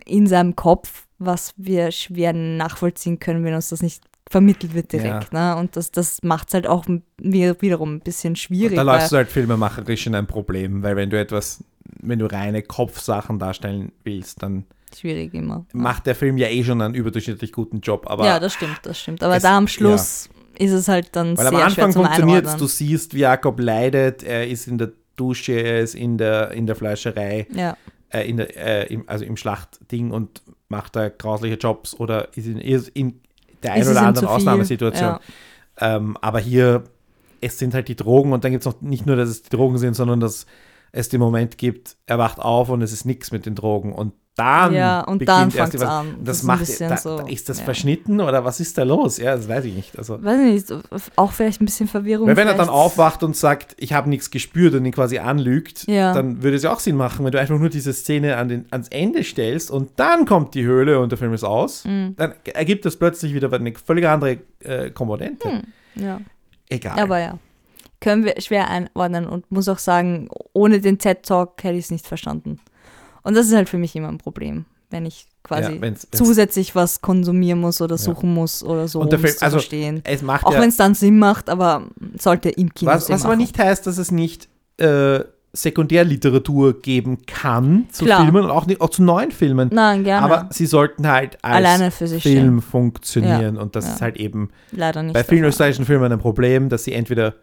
in seinem Kopf, was wir schwer nachvollziehen können, wenn uns das nicht vermittelt wird direkt. Ne? Und das, das macht es halt auch wiederum ein bisschen schwierig. Da weil- läufst du halt filmemacherisch in ein Problem, weil wenn du etwas, wenn du reine Kopfsachen darstellen willst, dann schwierig immer. macht der Film ja eh schon einen überdurchschnittlich guten Job. Aber ja, das stimmt, das stimmt. Aber es- da am Schluss ist es halt dann weil sehr am Anfang funktioniert es, du siehst, wie Jakob leidet, er ist in der Dusche, er ist in der, in der Fleischerei, Ja, äh, in der, äh, im, also im Schlachtding und macht da grausliche Jobs oder ist in, in der einen oder anderen? Ausnahmesituation. Ja. Ähm, aber hier, es sind halt die Drogen und dann gibt es noch nicht nur, dass es die Drogen sind, sondern dass es den Moment gibt, er wacht auf und es ist nichts mit den Drogen und dann Ja, und beginnt dann erst was- an. Das, Das macht, da, so, ist das ja. verschnitten oder was ist da los? Ja, das weiß ich nicht. Also, weiß nicht, auch vielleicht ein bisschen Verwirrung. weil wenn er dann aufwacht und sagt, ich habe nichts gespürt und ihn quasi anlügt, Ja. dann würde es ja auch Sinn machen, wenn du einfach nur diese Szene an den, ans Ende stellst und dann kommt die Höhle und der Film ist aus, Mhm. dann ergibt das plötzlich wieder eine völlig andere äh, Komponente. Ja. Egal. Aber ja, können wir schwer einordnen und muss auch sagen, ohne den TED-Talk hätte ich es nicht verstanden. Und das ist halt für mich immer ein Problem, wenn ich quasi Ja, wenn's- wenn's- zusätzlich was konsumieren muss oder suchen muss oder so, um Film- also, verstehen. es macht Auch ja, wenn es dann Sinn macht, aber sollte im Kino was, Sinn was aber machen. nicht heißt, dass es nicht äh, Sekundärliteratur geben kann zu Klar. Filmen und auch, nicht, auch zu neuen Filmen. Nein, gerne. Aber sie sollten halt als Alleine für sich Film funktionieren und das Ja. ist halt eben Leider nicht. bei vielen österreichischen Filmen ein Problem, dass sie entweder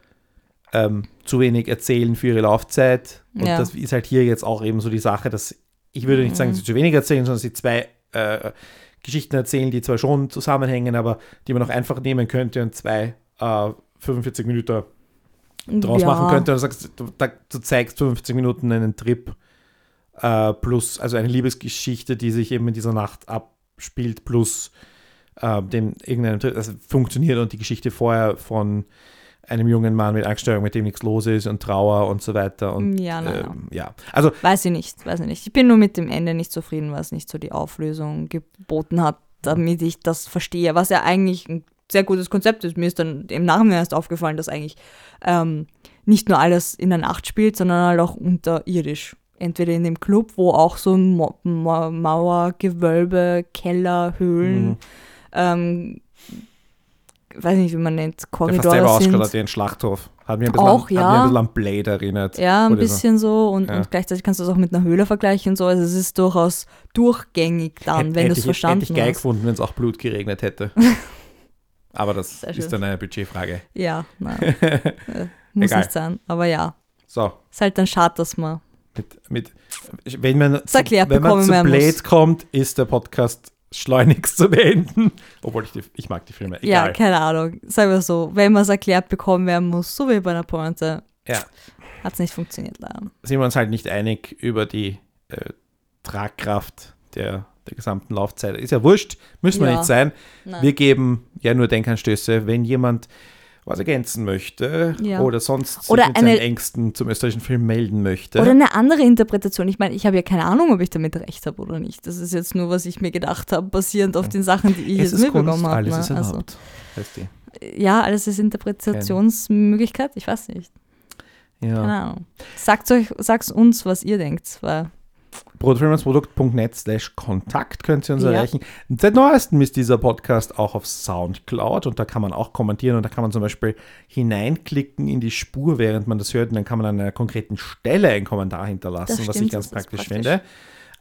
ähm, zu wenig erzählen für ihre Laufzeit und Ja. das ist halt hier jetzt auch eben so die Sache, dass ich würde nicht sagen, Mhm. dass sie zu wenig erzählen, sondern sie zwei äh, Geschichten erzählen, die zwar schon zusammenhängen, aber die man auch einfach nehmen könnte und zwei äh, 45 Minuten draus ja. machen könnte. Und du, sagst, du, du zeigst 50 Minuten einen Trip äh, plus, also eine Liebesgeschichte, die sich eben in dieser Nacht abspielt, plus äh, dem irgendeinem Trip, also funktioniert und die Geschichte vorher von einem jungen Mann mit Angststörung, mit dem nichts los ist und Trauer und so weiter. Und Ja, ja. ähm, ja. Also Weiß ich nicht, weiß ich nicht. Ich bin nur mit dem Ende nicht zufrieden, was nicht so die Auflösung geboten hat, damit ich das verstehe, was ja eigentlich ein sehr gutes Konzept ist. Mir ist dann im Nachhinein erst aufgefallen, dass eigentlich ähm, nicht nur alles in der Nacht spielt, sondern halt auch unterirdisch. Entweder in dem Club, wo auch so ein Mo Mauer, Gewölbe, Keller, Höhlen, Mhm. ähm, weiß nicht, wie man nennt, fast Korridore selber ausgeschaut sind. hat wie ein Schlachthof. Hat mir ein bisschen, Auch, an, ja. bisschen an Blade erinnert. Ja, ein so. bisschen so. Und, Ja. und gleichzeitig kannst du es auch mit einer Höhle vergleichen und so. Also es ist durchaus durchgängig dann, Hätt- wenn du es ich- verstanden Hätte ich geil hast. gefunden, wenn es auch Blut geregnet hätte. [laughs] Aber das Sehr ist schön. dann eine Budgetfrage. Ja, nein. [laughs] äh, muss Egal. nicht sein. Aber ja, So, ist halt dann schade, dass man. mit, mit, wenn man, Das erklärt wenn man zu Blade muss. kommt, ist der Podcast schleunigst zu beenden. Obwohl ich, die, ich mag die Filme. Ja, Egal. keine Ahnung. Sagen wir so, wenn man es erklärt bekommen werden muss, so wie bei einer Pointe, Ja. hat es nicht funktioniert leider. sind wir uns halt nicht einig über die äh, Tragkraft der, der gesamten Laufzeit. Ist ja wurscht, müssen wir Ja. nicht sein. Nein. Wir geben ja nur Denkanstöße, wenn jemand was ergänzen möchte Ja. oder sonst Oder mit seinen eine- Ängsten zum österreichischen Film melden möchte. Oder eine andere Interpretation. Ich meine, ich habe ja keine Ahnung, ob ich damit recht habe oder nicht. Das ist jetzt nur, was ich mir gedacht habe, basierend auf den Sachen, die ich es jetzt mitbekommen habe. alles ne? ist Also, erlaubt. die. ja, alles ist Interpretationsmöglichkeit. Ich weiß nicht. Ja. Keine Ahnung. Sagt euch, sagt's uns, was ihr denkt. Weil, Brotfilmersprodukt.net slash Kontakt könnt ihr uns Ja. erreichen. Seit neuestem ist dieser Podcast auch auf Soundcloud und da kann man auch kommentieren und da kann man zum Beispiel hineinklicken in die Spur, während man das hört und dann kann man an einer konkreten Stelle einen Kommentar hinterlassen, Das was stimmt, ich ganz praktisch, praktisch. finde.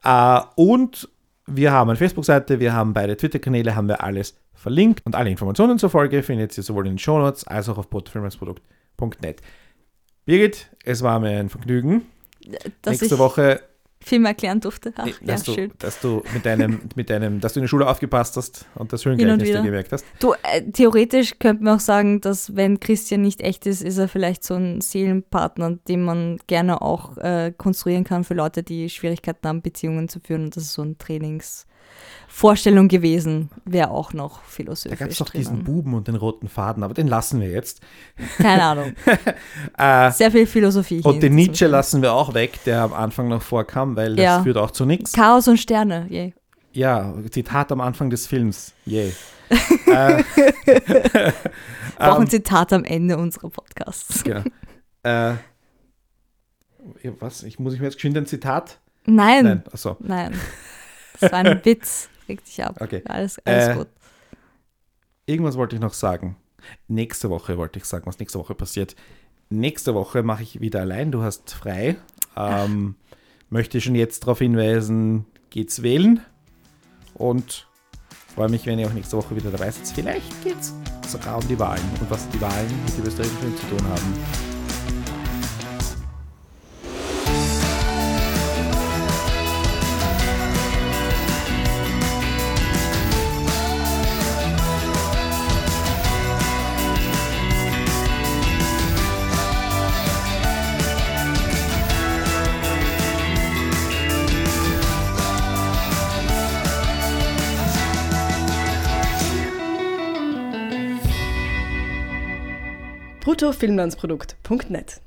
Äh, und wir haben eine Facebook-Seite, wir haben beide Twitter-Kanäle, haben wir alles verlinkt und alle Informationen zur Folge findet ihr sowohl in den Shownotes als auch auf brotfilmersprodukt.net. Birgit, es war mir ein Vergnügen. dass Nächste ich Woche Film erklären durfte. Ach, Äh, ja, dass, du, schön. dass du mit deinem, mit deinem, dass du in der Schule aufgepasst hast und das Höhlengleichnis dir gemerkt hast. Du, äh, theoretisch könnte man auch sagen, dass wenn Christian nicht echt ist, ist er vielleicht so ein Seelenpartner, den man gerne auch äh, konstruieren kann für Leute, die Schwierigkeiten haben, Beziehungen zu führen. Und das ist so eine Trainingsvorstellung gewesen, wäre auch noch Da philosophisch gab es doch diesen drinnen. Buben und den roten Faden, aber den lassen wir jetzt. Keine Ahnung. [laughs] Äh, Sehr viel Philosophie. und den Nietzsche Film. lassen wir auch weg, der am Anfang noch vorkam, weil das Ja. führt auch zu nichts. Chaos und Sterne. je. Ja, Zitat am Anfang des Films. Yay. [laughs] äh, [laughs] Brauchen ähm, Zitat am Ende unserer Podcasts. genau. äh, was? Ich, muss ich mir jetzt geschwind ein Zitat? Nein. Nein, achso. Nein. [laughs] Das war ein Witz. Reg dich ab. Okay. Alles, alles Äh, gut. Irgendwas wollte ich noch sagen. Nächste Woche wollte ich sagen, was nächste Woche passiert. Nächste Woche mache ich wieder allein, du hast frei. Ähm, möchte schon jetzt darauf hinweisen, geht's wählen. Und freue mich, wenn ihr auch nächste Woche wieder dabei seid. Vielleicht geht's sogar um die Wahlen und was die Wahlen mit dem österreichischen zu tun haben. bruttofilmlandsprodukt.net